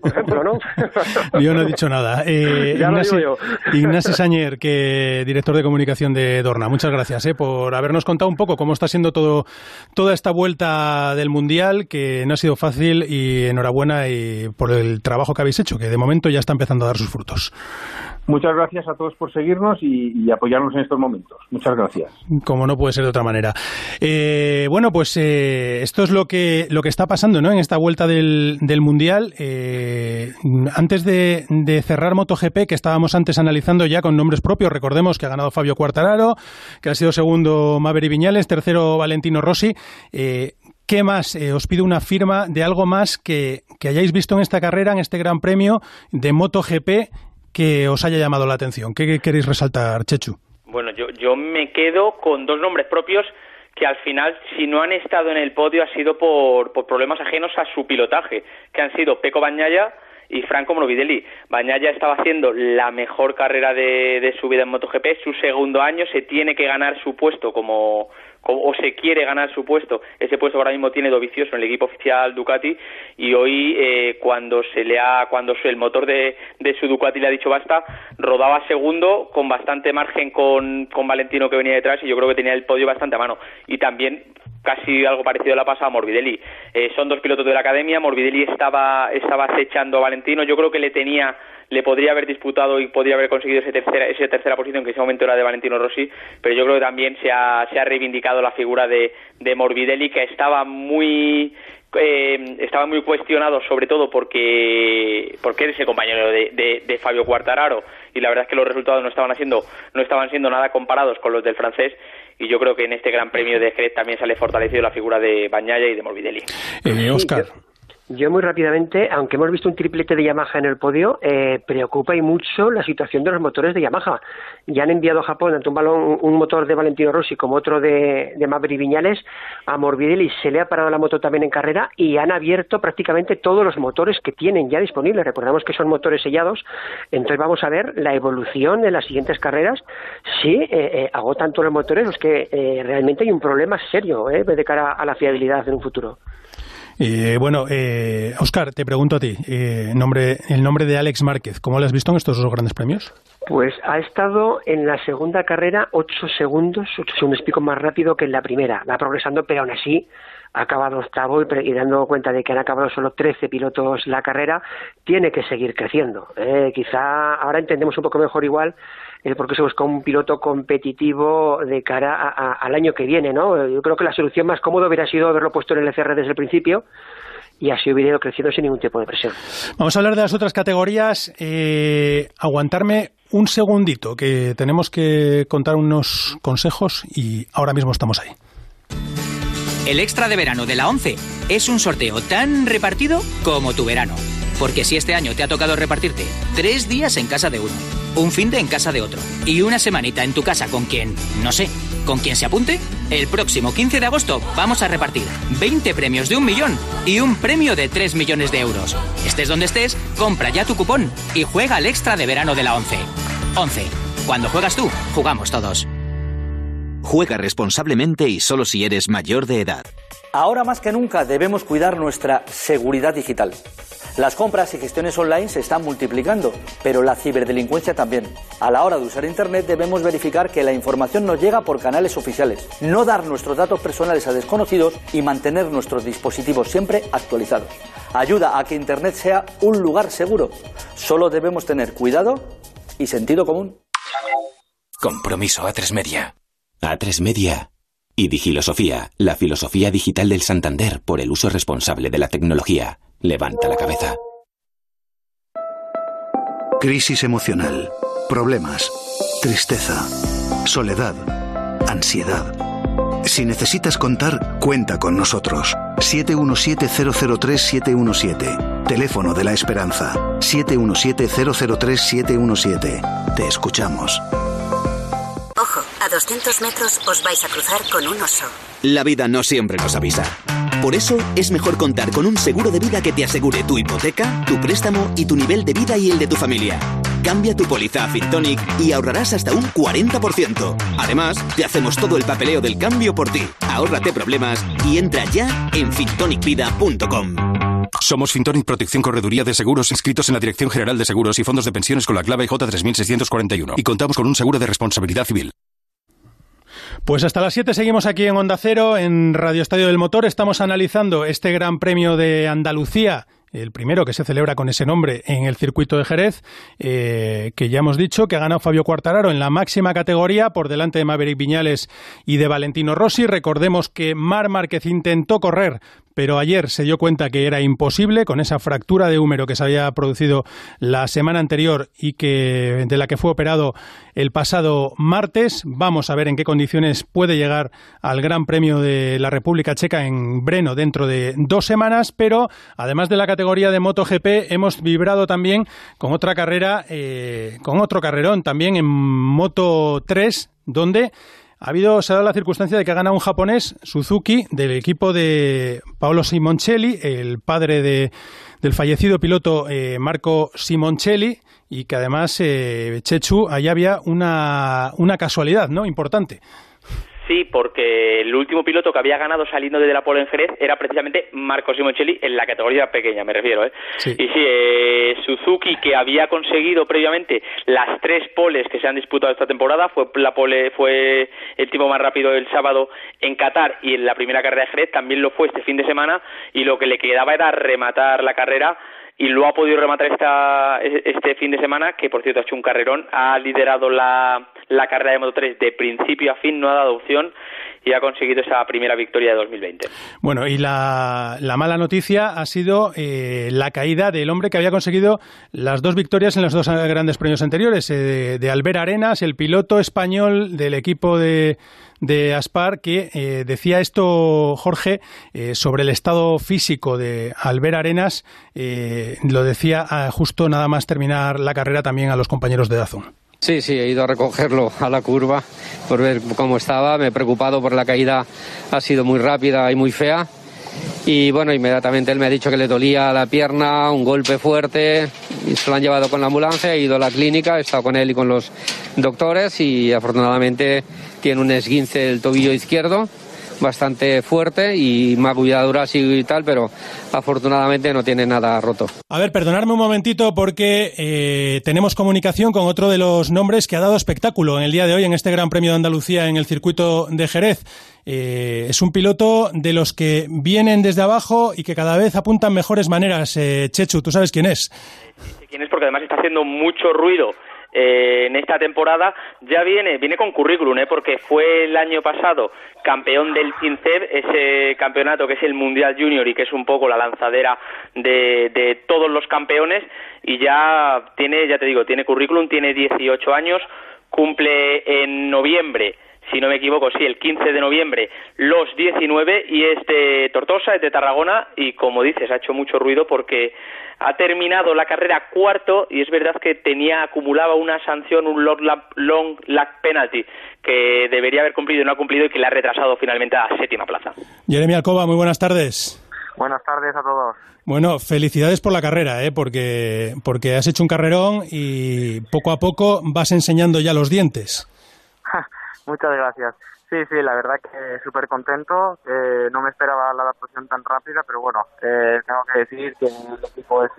por ejemplo, ¿no? yo no he dicho nada. Eh, Ignacio, Ignacio Sañer, que director de comunicación de Dorna, muchas gracias eh, por habernos contado un poco cómo está siendo todo toda esta vuelta del Mundial, que no ha sido fácil y enhorabuena y por el trabajo que habéis hecho que de momento ya está empezando a dar sus frutos. Muchas gracias a todos por seguirnos y, apoyarnos en estos momentos. Muchas gracias. Como no puede ser de otra manera. Eh, bueno, pues eh, esto es lo que, lo que está pasando ¿no? en esta vuelta del, del Mundial. Eh, antes de, cerrar MotoGP, que estábamos antes analizando ya con nombres propios, recordemos que ha ganado Fabio Quartararo, que ha sido segundo Maverick Viñales, tercero Valentino Rossi. ¿Qué más? Eh, os pido una firma de algo más que, hayáis visto en esta carrera, en este Gran Premio de MotoGP, que os haya llamado la atención. ¿Qué queréis resaltar, Chechu? Bueno, yo, yo me quedo con dos nombres propios que al final, si no han estado en el podio, ha sido por, por problemas ajenos a su pilotaje, que han sido Peco Bañaya y Franco Morbidelli. Bañaya estaba haciendo la mejor carrera de, de su vida en MotoGP, su segundo año, se tiene que ganar su puesto como, o se quiere ganar su puesto. Ese puesto ahora mismo tiene Dovicioso en el equipo oficial Ducati y hoy eh, cuando se le ha, cuando el motor de, de, su Ducati le ha dicho basta, rodaba segundo con bastante margen con, con Valentino que venía detrás y yo creo que tenía el podio bastante a mano. Y también casi algo parecido le ha pasado a Morbidelli. Eh, son dos pilotos de la academia, Morbidelli estaba, estaba acechando a Valentino, yo creo que le tenía le podría haber disputado y podría haber conseguido esa tercera, esa tercera posición que en ese momento era de Valentino Rossi, pero yo creo que también se ha, se ha reivindicado la figura de, de Morbidelli que estaba muy eh, estaba muy cuestionado sobre todo porque porque eres el compañero de, de, Fabio Quartararo y la verdad es que los resultados no estaban haciendo no estaban siendo nada comparados con los del francés y yo creo que en este Gran Premio de Jerez también sale fortalecido la figura de Bañaya y de Morbidelli. Eh, Oscar. Yo muy rápidamente, aunque hemos visto un triplete de Yamaha en el podio, eh, preocupa y mucho la situación de los motores de Yamaha. Ya han enviado a Japón tanto un, balón, un motor de Valentino Rossi como otro de, de Maverick Viñales a Morbidelli. Se le ha parado la moto también en carrera y han abierto prácticamente todos los motores que tienen ya disponibles. Recordamos que son motores sellados. Entonces vamos a ver la evolución en las siguientes carreras. Si eh, eh, agotan todos los motores, es que eh, realmente hay un problema serio de cara a la fiabilidad en un futuro. Eh, bueno, eh, Oscar, te pregunto a ti, eh, nombre, el nombre de Alex Márquez, ¿cómo lo has visto en estos dos grandes premios? Pues ha estado en la segunda carrera ocho segundos, ocho segundos y pico más rápido que en la primera. Va progresando, pero aún así ha acabado octavo y, dando cuenta de que han acabado solo 13 pilotos la carrera, tiene que seguir creciendo. Eh, quizá ahora entendemos un poco mejor igual el por qué se busca un piloto competitivo de cara al año que viene, ¿no? Yo creo que la solución más cómoda hubiera sido haberlo puesto en el ECR desde el principio y así hubiera ido creciendo sin ningún tipo de presión. Vamos a hablar de las otras categorías. Eh, aguantarme un segundito, que tenemos que contar unos consejos y ahora mismo estamos ahí. El extra de verano de la 11 es un sorteo tan repartido como tu verano. Porque si este año te ha tocado repartirte tres días en casa de uno, un fin de en casa de otro y una semanita en tu casa con quien, no sé, con quien se apunte, el próximo 15 de agosto vamos a repartir 20 premios de un millón y un premio de 3 millones de euros. Estés donde estés, compra ya tu cupón y juega al extra de verano de la 11. 11. Cuando juegas tú, jugamos todos. Juega responsablemente y solo si eres mayor de edad. Ahora más que nunca debemos cuidar nuestra seguridad digital. Las compras y gestiones online se están multiplicando, pero la ciberdelincuencia también. A la hora de usar Internet debemos verificar que la información nos llega por canales oficiales, no dar nuestros datos personales a desconocidos y mantener nuestros dispositivos siempre actualizados. Ayuda a que Internet sea un lugar seguro. Solo debemos tener cuidado y sentido común. Compromiso A3 Media. A3 Media. Y Digilosofía, la filosofía digital del Santander por el uso responsable de la tecnología. Levanta la cabeza. Crisis emocional, problemas, tristeza, soledad, ansiedad. Si necesitas contar, cuenta con nosotros. 717-003-717. Teléfono de la Esperanza. 717-003-717. Te escuchamos. A 200 metros os vais a cruzar con un oso. La vida no siempre nos avisa. Por eso es mejor contar con un seguro de vida que te asegure tu hipoteca, tu préstamo y tu nivel de vida y el de tu familia. Cambia tu póliza a Fintonic y ahorrarás hasta un 40%. Además, te hacemos todo el papeleo del cambio por ti. Ahórrate problemas y entra ya en fintonicvida.com. Somos Fintonic Protección Correduría de Seguros inscritos en la Dirección General de Seguros y Fondos de Pensiones con la clave J3641 y contamos con un seguro de responsabilidad civil. Pues hasta las 7 seguimos aquí en Onda Cero, en Radio Estadio del Motor. Estamos analizando este Gran Premio de Andalucía el primero que se celebra con ese nombre en el circuito de Jerez, eh, que ya hemos dicho que ha ganado Fabio Cuartararo en la máxima categoría por delante de Maverick Viñales y de Valentino Rossi. Recordemos que Mar Márquez intentó correr pero ayer se dio cuenta que era imposible con esa fractura de húmero que se había producido la semana anterior y que de la que fue operado el pasado martes. Vamos a ver en qué condiciones puede llegar al Gran Premio de la República Checa en Breno dentro de dos semanas, pero además de la categoría de MotoGP hemos vibrado también con otra carrera, eh, con otro carrerón también en Moto 3, donde ha habido, se ha dado la circunstancia de que ha ganado un japonés, Suzuki, del equipo de Paolo Simoncelli, el padre de, del fallecido piloto eh, Marco Simoncelli, y que además, eh, Chechu, ahí había una, una casualidad, ¿no? Importante. Sí, porque el último piloto que había ganado saliendo de la pole en Jerez era precisamente Marco Simoncelli en la categoría pequeña, me refiero. ¿eh? Sí. Y sí, eh, Suzuki, que había conseguido previamente las tres poles que se han disputado esta temporada, fue la pole, fue el tipo más rápido el sábado en Qatar y en la primera carrera de Jerez también lo fue este fin de semana y lo que le quedaba era rematar la carrera y lo ha podido rematar esta, este fin de semana, que por cierto ha hecho un carrerón, ha liderado la, la carrera de Moto 3 de principio a fin, no ha dado opción y ha conseguido esa primera victoria de 2020. Bueno, y la, la mala noticia ha sido eh, la caída del hombre que había conseguido las dos victorias en los dos grandes premios anteriores, eh, de, de Albert Arenas, el piloto español del equipo de, de Aspar, que eh, decía esto, Jorge, eh, sobre el estado físico de Albert Arenas, lo decía ah, justo nada más terminar la carrera también a los compañeros de Dazón. Sí, sí, he ido a recogerlo a la curva por ver cómo estaba. Me he preocupado por la caída, ha sido muy rápida y muy fea. Y bueno, inmediatamente él me ha dicho que le dolía la pierna, un golpe fuerte, se lo han llevado con la ambulancia, he ido a la clínica, he estado con él y con los doctores y afortunadamente tiene un esguince del tobillo izquierdo bastante fuerte y magulladura así y tal, pero afortunadamente no tiene nada roto. A ver, perdonadme un momentito porque eh, tenemos comunicación con otro de los nombres que ha dado espectáculo en el día de hoy en este Gran Premio de Andalucía en el circuito de Jerez. Eh, es un piloto de los que vienen desde abajo y que cada vez apuntan mejores maneras. Eh, Chechu, ¿tú sabes quién es? Sí, quién es porque además está haciendo mucho ruido eh, en esta temporada ya viene viene con currículum ¿eh? porque fue el año pasado campeón del FINCEB ese campeonato que es el Mundial Junior y que es un poco la lanzadera de, de todos los campeones y ya tiene ya te digo tiene currículum tiene 18 años cumple en noviembre si no me equivoco, sí, el 15 de noviembre, los 19 y es de Tortosa, es de Tarragona y como dices, ha hecho mucho ruido porque ha terminado la carrera cuarto y es verdad que tenía acumulaba una sanción, un long lap, long lap penalty que debería haber cumplido y no ha cumplido y que le ha retrasado finalmente a la séptima plaza. Jeremy Alcoba, muy buenas tardes. Buenas tardes a todos. Bueno, felicidades por la carrera, ¿eh? porque, porque has hecho un carrerón y poco a poco vas enseñando ya los dientes. Muchas gracias. Sí, sí, la verdad que súper contento. Eh, no me esperaba la adaptación tan rápida, pero bueno, eh, tengo que decir que el equipo es,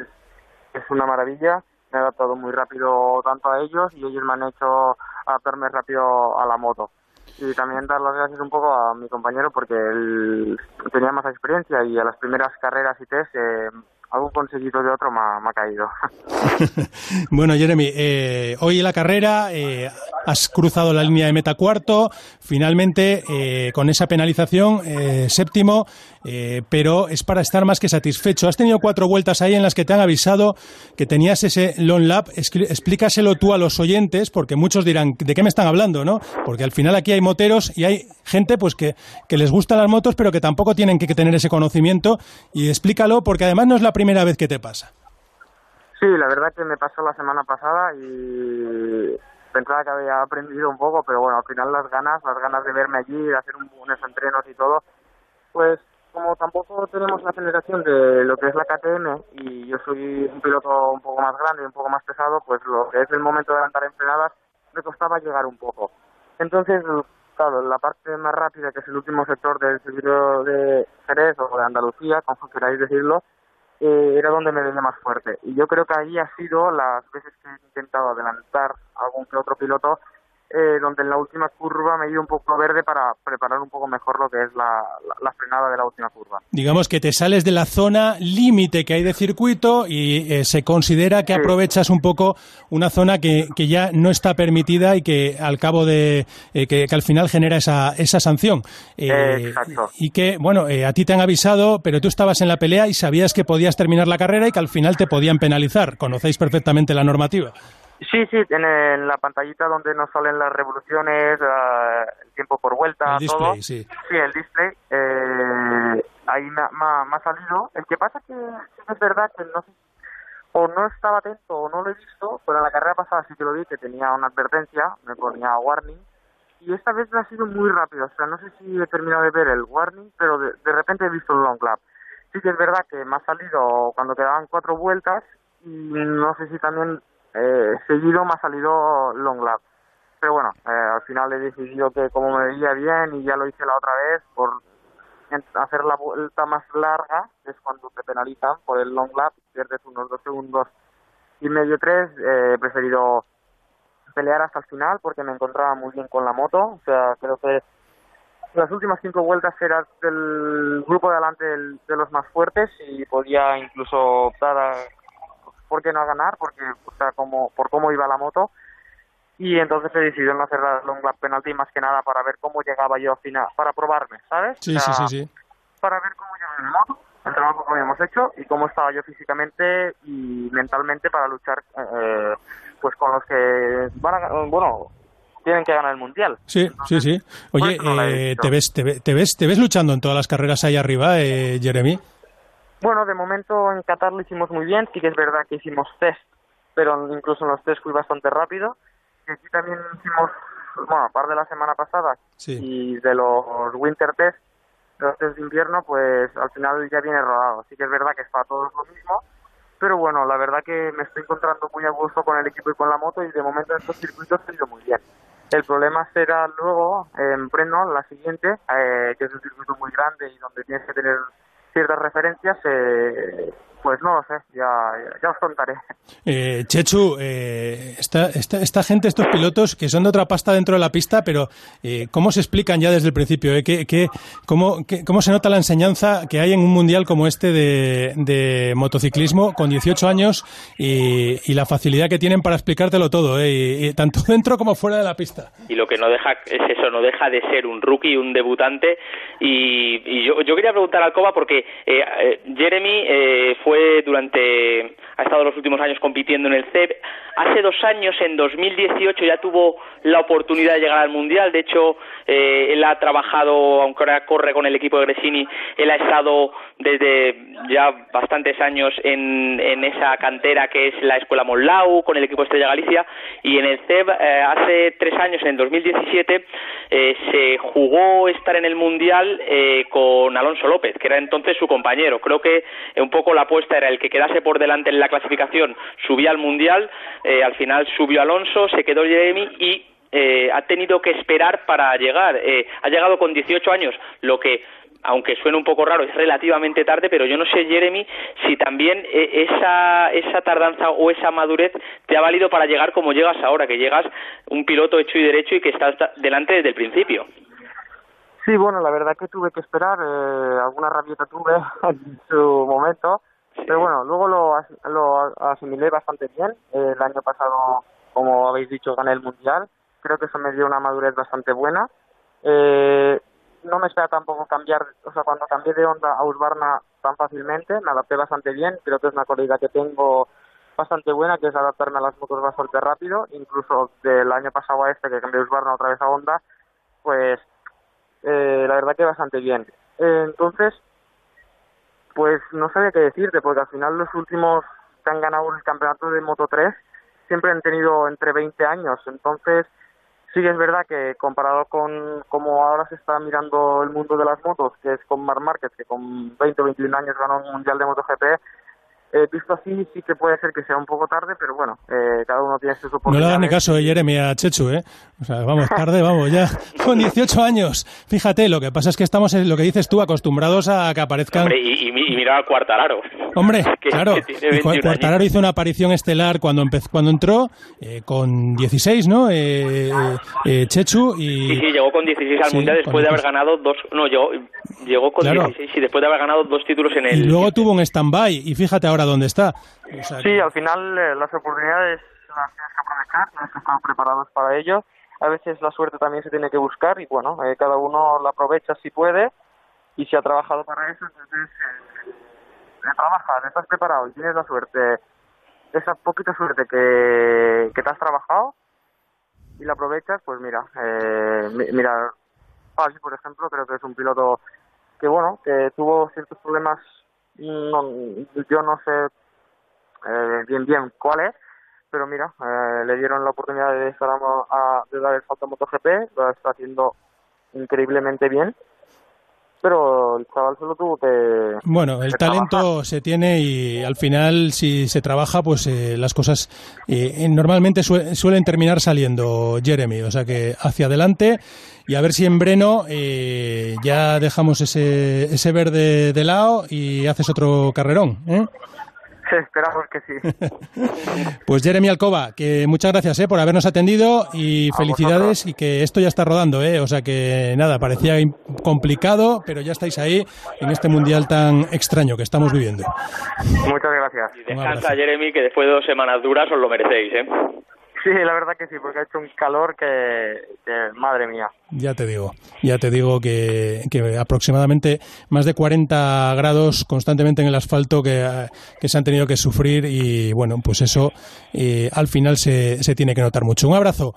es una maravilla. Me he adaptado muy rápido tanto a ellos y ellos me han hecho adaptarme rápido a la moto. Y también dar las gracias un poco a mi compañero porque él tenía más experiencia y a las primeras carreras y test eh, algún consejito de otro me ha, caído. Bueno, Jeremy, eh, hoy en la carrera eh, has cruzado la línea de meta cuarto, finalmente eh, con esa penalización eh, séptimo, eh, pero es para estar más que satisfecho. Has tenido cuatro vueltas ahí en las que te han avisado que tenías ese long lap. Explícaselo tú a los oyentes, porque muchos dirán, ¿de qué me están hablando? no? Porque al final aquí hay moteros y hay gente pues que, que les gustan las motos, pero que tampoco tienen que tener ese conocimiento. Y explícalo, porque además no es la primera vez que te pasa. Sí, la verdad que me pasó la semana pasada y pensaba que había aprendido un poco, pero bueno, al final las ganas, las ganas de verme allí, de hacer un- unos entrenos y todo, pues como tampoco tenemos la aceleración de lo que es la KTM y yo soy un piloto un poco más grande y un poco más pesado, pues lo que es el momento de adelantar en frenadas me costaba llegar un poco. Entonces, claro, la parte más rápida, que es el último sector del circuito de Jerez o de Andalucía, como queráis decirlo, eh, era donde me veía más fuerte. Y yo creo que ahí ha sido las veces que he intentado adelantar a algún que otro piloto, eh, donde en la última curva me ido un poco verde para preparar un poco mejor lo que es la, la, la frenada de la última curva. Digamos que te sales de la zona límite que hay de circuito y eh, se considera que aprovechas un poco una zona que, que ya no está permitida y que al cabo de eh, que, que al final genera esa, esa sanción. Eh, Exacto. y que, bueno, a ti te han avisado, pero tú estabas en la pelea y sabías que podías terminar la carrera y que al final te podían penalizar. Conocéis perfectamente la normativa. Sí, sí, en, en la pantallita donde nos salen las revoluciones, ah, el tiempo por vuelta, El display, todo. sí. Sí, el display. Eh, ahí me, ha- salido. El que pasa que es verdad que no o no estaba atento o no lo he visto, pero en la carrera pasada sí que lo vi, que tenía una advertencia, me ponía warning. Y esta vez me ha sido muy rápido. O sea, no sé si he terminado de ver el warning, pero de, de repente he visto el long lap. Sí que es verdad que me ha salido cuando quedaban cuatro vueltas y no sé si también eh, seguido me ha salido long lap. Pero bueno, eh, al final he decidido que como me veía bien y ya lo hice la otra vez, por hacer la vuelta más larga, es cuando te penalizan por el long lap, pierdes unos dos segundos y medio, tres, eh, he preferido pelear hasta el final porque me encontraba muy bien con la moto. O sea, creo que las últimas cinco vueltas era del grupo de adelante el- de los más fuertes y podía incluso optar a, ¿por qué no ganar? Porque, o sea, como, por cómo iba la moto. Y entonces he decidido no hacer la long lap penalty más que nada para ver cómo llegaba yo a final, para probarme, ¿sabes? Sí, O sí, sea, sí, sí. Para ver cómo llegaba mi moto, el trabajo que habíamos hecho y cómo estaba yo físicamente y mentalmente para luchar eh, pues con los que van a, bueno, tienen que ganar el mundial. Sí, sí, sí. Oye, no eh. ¿te, ves, te, ve- te ves, ¿te ves luchando en todas las carreras ahí arriba, eh, Jeremy? Bueno, de momento en Qatar lo hicimos muy bien, sí que es verdad que hicimos test, pero incluso en los test fui bastante rápido. Y aquí también hicimos, bueno, a par de la semana pasada Sí. y de los winter test, los test de invierno, pues al final ya viene rodado. Sí que es verdad que es para todos lo mismo, pero bueno, la verdad que me estoy encontrando muy a gusto con el equipo y con la moto y de momento en estos circuitos ha ido muy bien. El problema será luego en Breno, la siguiente, eh, que es un circuito muy grande y donde tienes que tener ciertas referencias, eh, pues no lo sé, ya, ya, os contaré. Eh, Chechu, eh, esta, esta, esta gente, estos pilotos que son de otra pasta dentro de la pista, pero eh, ¿cómo se explican ya desde el principio? Eh? ¿Qué, qué, cómo, qué- ¿Cómo se nota la enseñanza que hay en un mundial como este de, de motociclismo con 18 años y, y la facilidad que tienen para explicártelo todo, eh, y- y tanto dentro como fuera de la pista? y lo que no deja es eso, no deja de ser un rookie, un debutante y, y yo, yo quería preguntar a Alcoba porque eh, eh, Jeremy eh, fue durante ha estado los últimos años compitiendo en el CEP. Hace dos años, en 2018, ya tuvo la oportunidad de llegar al Mundial. De hecho, eh, él ha trabajado, aunque ahora corre con el equipo de Gresini, él ha estado desde ya bastantes años en, en esa cantera que es la Escuela Monlau, con el equipo Estrella Galicia, y en el CEP eh, hace tres años, en 2017, eh, se jugó estar en el Mundial eh, con Alonso López, que era entonces su compañero. Creo que un poco la apuesta era el que quedase por delante en la clasificación, subía al Mundial, eh, al final subió Alonso, se quedó Jeremy y eh, ha tenido que esperar para llegar. Eh, ha llegado con 18 años, lo que aunque suene un poco raro, es relativamente tarde, pero yo no sé, Jeremy, si también eh, esa, esa tardanza o esa madurez te ha valido para llegar como llegas ahora, que llegas un piloto hecho y derecho y que estás delante desde el principio. Sí, bueno, la verdad que tuve que esperar, eh, alguna rabieta tuve en su momento, pero bueno, luego lo, as- lo asimilé bastante bien. El año pasado, como habéis dicho, gané el Mundial, creo que eso me dio una madurez bastante buena. Eh, no me espera tampoco cambiar, o sea, cuando cambié de Honda a Husqvarna tan fácilmente, me adapté bastante bien, creo que es una cualidad que tengo bastante buena, que es adaptarme a las motos bastante rápido, incluso del año pasado a este, que cambié de Husqvarna otra vez a Honda, pues eh, la verdad que bastante bien. Entonces, pues no sabía qué decirte, porque al final los últimos que han ganado el campeonato de Moto 3 siempre han tenido entre 20 años, entonces sí es verdad que comparado con como ahora se está mirando el mundo de las motos, que es con Marc Márquez, que con 20 o 21 años ganó un mundial de MotoGP, eh, visto así sí que puede ser que sea un poco tarde, pero bueno, eh, cada uno tiene sus No le oportunidades. hagan ni caso, eh, Jeremy, a Chechu, ¿eh? O sea, vamos, tarde, vamos, ya con 18 años. Fíjate, lo que pasa es que estamos, en lo que dices tú, acostumbrados a que aparezcan... Hombre, y, y, y mira al Cuartararo. Hombre, que, claro. que tiene Y Cu- 21 Quartararo años. hizo una aparición estelar cuando empezó, cuando entró, eh, con 16, ¿no? Eh, eh, Chechu y... Sí, sí, llegó con 16 al Sí, Mundial después de haber 16. ganado dos... No, llegó, llegó con Claro. 16 y después de haber ganado dos títulos en el... Y luego tuvo un stand-by y fíjate ahora dónde está. O sea, Sí, al final eh, las oportunidades las tienes que aprovechar, tienes que estar preparados para ello. A veces la suerte también se tiene que buscar y bueno, eh, cada uno la aprovecha si puede y si ha trabajado para eso, entonces eh, eh, trabajas, estás preparado y tienes la suerte, esa poquita suerte que, que te has trabajado y la aprovechas, pues mira, eh, mi- mira, Paz, por ejemplo, creo que es un piloto que bueno, que tuvo ciertos problemas, no, yo no sé eh, bien bien cuál es, pero mira, eh, le dieron la oportunidad de, estar a, a- de dar el salto a MotoGP, lo está haciendo increíblemente bien, pero el chaval solo tuvo que... Bueno, el que talento se tiene y al final si se trabaja, pues eh, las cosas eh, normalmente sue- suelen terminar saliendo, Jeremy. O sea que hacia adelante y a ver si en Breno eh, ya dejamos ese, ese verde de lado y haces otro carrerón. Esperamos que sí. Pues Jeremy Alcoba, que muchas gracias eh, por habernos atendido y felicidades y que esto ya está rodando, eh, o sea que nada, parecía complicado, pero ya estáis ahí en este mundial tan extraño que estamos viviendo. Muchas gracias. Descansa, Jeremy, que después de dos semanas duras os lo merecéis, ¿eh? Sí, la verdad que sí, porque ha hecho un calor que, que madre mía. Ya te digo, ya te digo que, que aproximadamente más de 40 grados constantemente en el asfalto que, que se han tenido que sufrir y bueno, pues eso eh, al final se, se tiene que notar mucho. Un abrazo.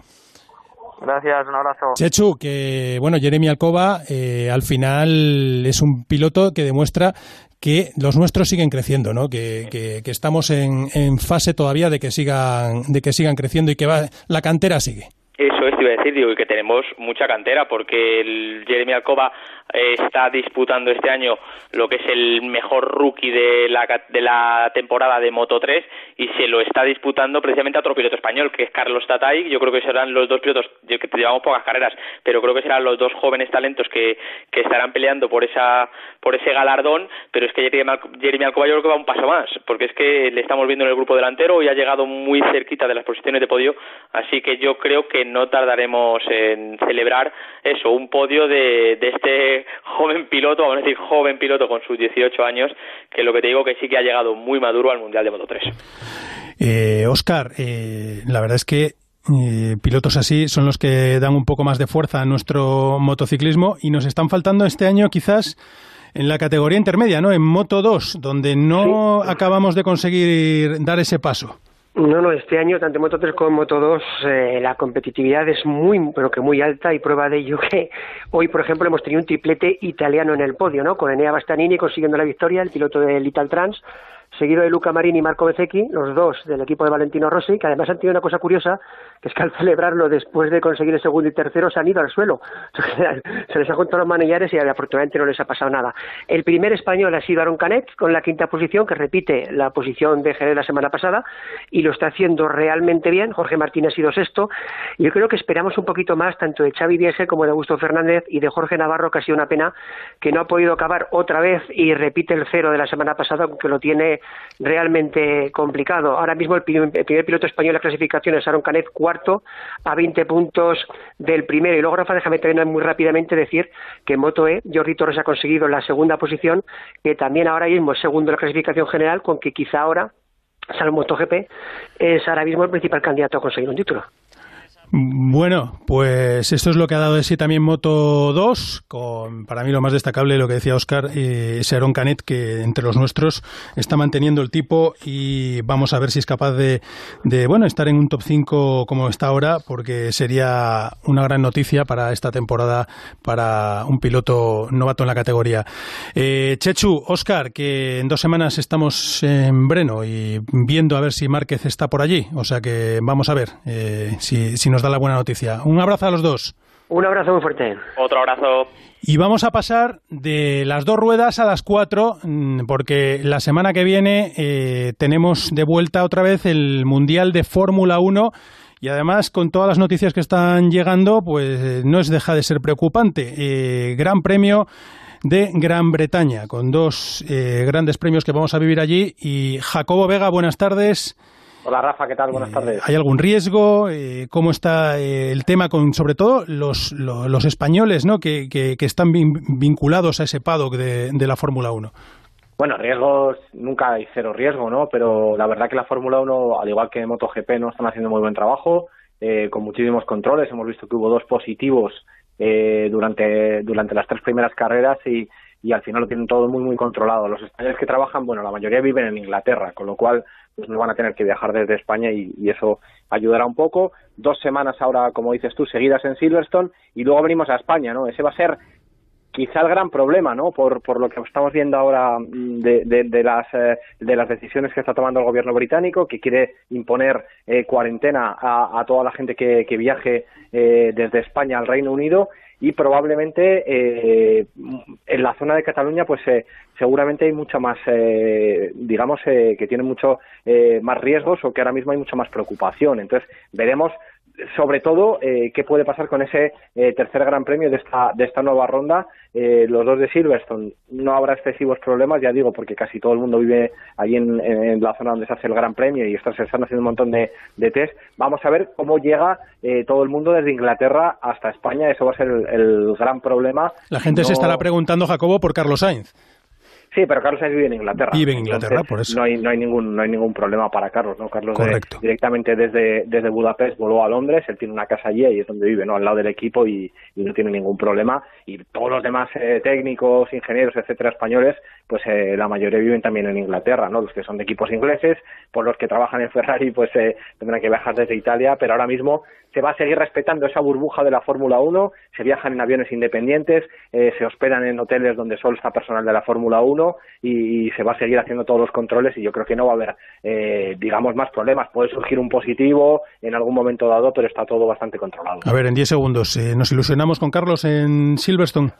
Gracias, un abrazo. Chechu, que bueno, Jeremy Alcoba eh, al final es un piloto que demuestra que los nuestros siguen creciendo, ¿no? Que, que- que estamos en, en fase todavía de que sigan, de que sigan creciendo y que va, la cantera sigue. Eso es, iba a decir, digo, que tenemos mucha cantera, porque Jeremy Alcoba eh, está disputando este año lo que es el mejor rookie de la, de la temporada de Moto 3 y se lo está disputando precisamente a otro piloto español, que es Carlos Tatay. Yo creo que serán los dos pilotos, yo que llevamos pocas carreras, pero creo que serán los dos jóvenes talentos que, que estarán peleando por esa por ese galardón, pero es que Jeremy Alcoba yo creo que va un paso más, porque es que le estamos viendo en el grupo delantero y ha llegado muy cerquita de las posiciones de podio, así que yo creo que no tardaremos en celebrar eso, un podio de, de este joven piloto, vamos a decir joven piloto con sus 18 años, que lo que te digo que sí que ha llegado muy maduro al Mundial de Moto 3. Eh, Oscar, eh, la verdad es que eh, pilotos así son los que dan un poco más de fuerza a nuestro motociclismo y nos están faltando este año quizás en la categoría intermedia, ¿no? En Moto 2, donde no acabamos de conseguir dar ese paso. No, no, este año, tanto Moto 3 como Moto 2, eh, la competitividad es muy, pero que muy alta y prueba de ello que hoy, por ejemplo, hemos tenido un triplete italiano en el podio, ¿no? Con Enea Bastanini consiguiendo la victoria, el piloto del Italtrans, seguido de Luca Marini y Marco Bezzecchi, los dos del equipo de Valentino Rossi, que además han tenido una cosa curiosa, que es que al celebrarlo después de conseguir el segundo y tercero se han ido al suelo. Se les ha juntado los manillares y afortunadamente no les ha pasado nada. El primer español ha sido Aaron Canet, con la quinta posición, que repite la posición de Jerez la semana pasada, y lo está haciendo realmente bien. Jorge Martín ha sido sexto. Yo creo que esperamos un poquito más tanto de Xavi Biese como de Augusto Fernández y de Jorge Navarro, que ha sido una pena que no ha podido acabar otra vez y repite el cero de la semana pasada, aunque lo tiene realmente complicado. Ahora mismo el primer, el primer piloto español en la clasificación es Aaron Canet, cuarto, a 20 puntos del primero. Y luego, Rafa, déjame también muy rápidamente decir que Moto E, Jordi Torres ha conseguido la segunda posición, que también ahora mismo es segundo en la clasificación general, con que quizá ahora, salvo MotoGP, es ahora mismo el principal candidato a conseguir un título. Bueno, pues esto es lo que ha dado de sí también Moto 2, con para mí lo más destacable lo que decía Oscar, eh, ese Aaron Canet que entre los nuestros está manteniendo el tipo y vamos a ver si es capaz de, bueno, estar en un top 5 como está ahora, porque sería una gran noticia para esta temporada para un piloto novato en la categoría. Eh, Chechu, Oscar, que en dos semanas estamos en Breno y viendo a ver si Márquez está por allí, o sea que vamos a ver eh, si, si nos da la buena noticia. Un abrazo a los dos. Un abrazo muy fuerte. Otro abrazo. Y vamos a pasar de las dos ruedas a las cuatro, mm, porque la semana que viene eh, tenemos de vuelta otra vez el Mundial de Fórmula 1 y además con todas las noticias que están llegando, pues eh, no es deja de ser preocupante. Eh, gran premio de Gran Bretaña, con dos eh, grandes premios que vamos a vivir allí. Y Jacobo Vega, buenas tardes. Hola Rafa, ¿qué tal? Buenas tardes. ¿Hay algún riesgo? Eh, ¿Cómo está eh, el tema con, sobre todo, los, los, los españoles ¿no? que, que, que están vin- vinculados a ese paddock de, de la Fórmula 1? Bueno, riesgos, nunca hay cero riesgo, ¿no? Pero la verdad que la Fórmula 1, al igual que MotoGP, no están haciendo muy buen trabajo, eh, con muchísimos controles. Hemos visto que hubo dos positivos eh, durante, durante las tres primeras carreras y, y al final lo tienen todo muy, muy controlado. Los españoles que trabajan, bueno, la mayoría viven en Inglaterra, con lo cual pues no van a tener que viajar desde España y, y eso ayudará un poco. Dos semanas ahora, como dices tú, seguidas en Silverstone y luego venimos a España, ¿no? Ese va a ser quizá el gran problema, ¿no? Por, por lo que estamos viendo ahora mm, de, de, las eh, de las decisiones que está tomando el gobierno británico, que quiere imponer eh, cuarentena a, toda la gente que, viaje eh, desde España al Reino Unido y probablemente eh, en la zona de Cataluña pues eh, seguramente hay mucha más digamos que tiene mucho más riesgos o que ahora mismo hay mucha más preocupación entonces veremos sobre todo eh, qué puede pasar con ese eh, tercer gran premio de esta de esta nueva ronda eh, los dos de Silverstone. No habrá excesivos problemas ya digo porque casi todo el mundo vive ahí en, en la zona donde se hace el gran premio y están, se están haciendo un montón de, de test. Vamos a ver cómo llega eh, todo el mundo desde Inglaterra hasta España. Eso va a ser el, el gran problema. La gente se estará preguntando, Jacobo, por Carlos Sainz. Sí, pero Carlos Sainz vive en Inglaterra. Vive en Inglaterra, Entonces, por eso. No hay, no hay ningún no hay ningún problema para Carlos, ¿no? Carlos de- Correcto. directamente desde desde Budapest voló a Londres, él tiene una casa allí y es donde vive, ¿no? Al lado del equipo y, y no tiene ningún problema. Y todos los demás eh, técnicos, ingenieros, etcétera, españoles, pues eh, la mayoría viven también en Inglaterra, ¿no? Los que son de equipos ingleses, por los que trabajan en Ferrari, pues eh, tendrán que viajar desde Italia, pero ahora mismo se va a seguir respetando esa burbuja de la Fórmula 1, se viajan en aviones independientes, eh, se hospedan en hoteles donde solo está personal de la Fórmula 1 y, y se va a seguir haciendo todos los controles y yo creo que no va a haber, eh, digamos, más problemas. Puede surgir un positivo en algún momento dado, pero está todo bastante controlado. A ver, en 10 segundos, eh, ¿nos ilusionamos con Carlos en Silverstone?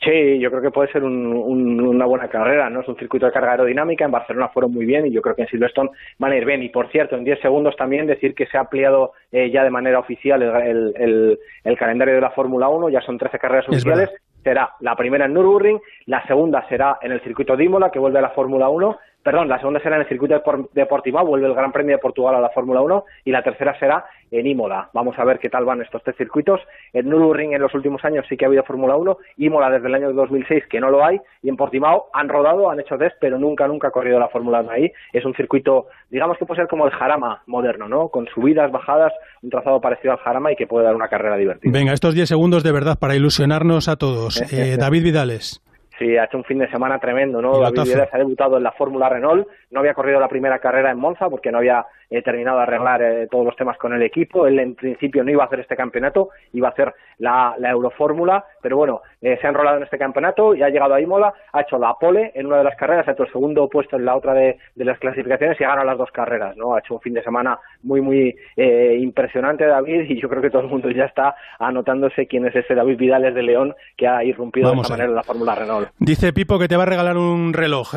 Sí, yo creo que puede ser un- un- una buena carrera, ¿no? Es un circuito de carga aerodinámica, en Barcelona fueron muy bien y yo creo que en Silverstone van a ir bien. Y por cierto, en 10 segundos también decir que se ha ampliado eh, ya de manera oficial el, el- el- el calendario de la Fórmula 1, ya son 13 carreras Es oficiales. Será la primera en Nürburgring, la segunda será en el circuito de Imola, que vuelve a la Fórmula 1, perdón, la segunda será en el circuito de Por- de Portimao, vuelve el Gran Premio de Portugal a la Fórmula 1, y la tercera será en Imola. Vamos a ver qué tal van estos tres circuitos. En Nürburgring en los últimos años sí que ha habido Fórmula 1, Imola desde el año 2006 que no lo hay, y en Portimao han rodado, han hecho test, pero nunca, nunca ha corrido la Fórmula 1 ahí. Es un circuito, digamos que puede ser como el Jarama moderno, ¿no? Con subidas, bajadas, un trazado parecido al Jarama y que puede dar una carrera divertida. Venga, estos 10 segundos de verdad para ilusionarnos a todos. Eh, David Vidales. Sí, ha hecho un fin de semana tremendo, ¿no? David Vides ha debutado en la Fórmula Renault, no había corrido la primera carrera en Monza porque no había eh, terminado de arreglar eh, todos los temas con el equipo. Él en principio no iba a hacer este campeonato, iba a hacer la, la Eurofórmula, pero bueno, eh, se ha enrolado en este campeonato y ha llegado a Imola, ha hecho la pole en una de las carreras, ha hecho el segundo puesto en la otra de, de las clasificaciones y ha ganado las dos carreras, ¿no? Ha hecho un fin de semana muy, muy eh, impresionante David y yo creo que todo el mundo ya está anotándose quién es ese David Vidales de León que ha irrumpido Vamos de esta manera en la Fórmula Renault. Dice Pipo que te va a regalar un reloj.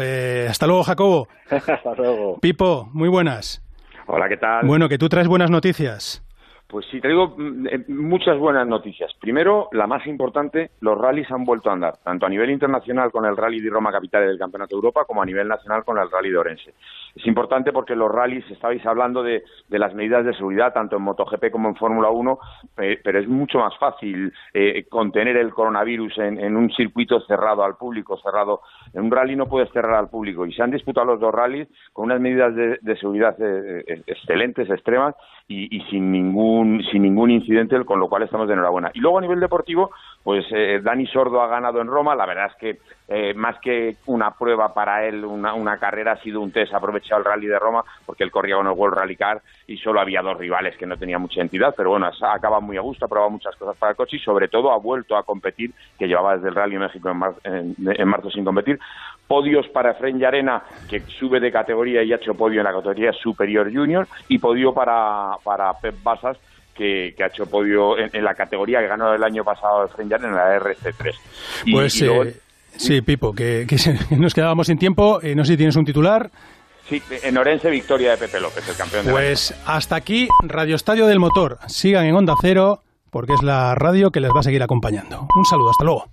Hasta luego, Jacobo. Hasta luego. Pipo, muy buenas. Hola, ¿qué tal? Bueno, que tú traes buenas noticias. Pues sí, te digo mm, eh, muchas buenas noticias. Primero, la más importante, los rallies han vuelto a andar, tanto a nivel internacional con el Rally de Roma Capital del Campeonato de Europa, como a nivel nacional con el Rally de Orense. Es importante porque los rallies, estabais hablando de, de las medidas de seguridad, tanto en MotoGP como en Fórmula 1, pe- pero es mucho más fácil eh, contener el coronavirus en, en un circuito cerrado al público, cerrado. En un rally no puedes cerrar al público y se han disputado los dos rallies con unas medidas de, seguridad eh, eh, excelentes, extremas y, sin ningún sin ningún incidente, con lo cual estamos de enhorabuena. Y luego a nivel deportivo, pues eh, Dani Sordo ha ganado en Roma. La verdad es que eh, más que una prueba para él, una, una carrera, ha sido un test. Ha aprovechado el rally de Roma porque él corría con el World Rally Car y solo había dos rivales que no tenían mucha entidad. Pero bueno, ha acabado muy a gusto, ha probado muchas cosas para el coche y sobre todo ha vuelto a competir, que llevaba desde el Rally México en, mar- en- en marzo sin competir. Podios para Efren Llarena, que sube de categoría y ha hecho podio en la categoría superior junior, y podio para, para Pep Basas, que, que ha hecho podio en, en la categoría que ganó el año pasado Efren Llarena en la RC3. Y- Pues y luego- eh, sí, Pipo, que, que se- que nos quedábamos sin tiempo. Eh, no sé si tienes un titular. Sí, en Orense, victoria de Pepe López, el campeón de Pues hasta aquí Radio Estadio del Motor. Sigan en Onda Cero porque es la radio que les va a seguir acompañando. Un saludo, hasta luego.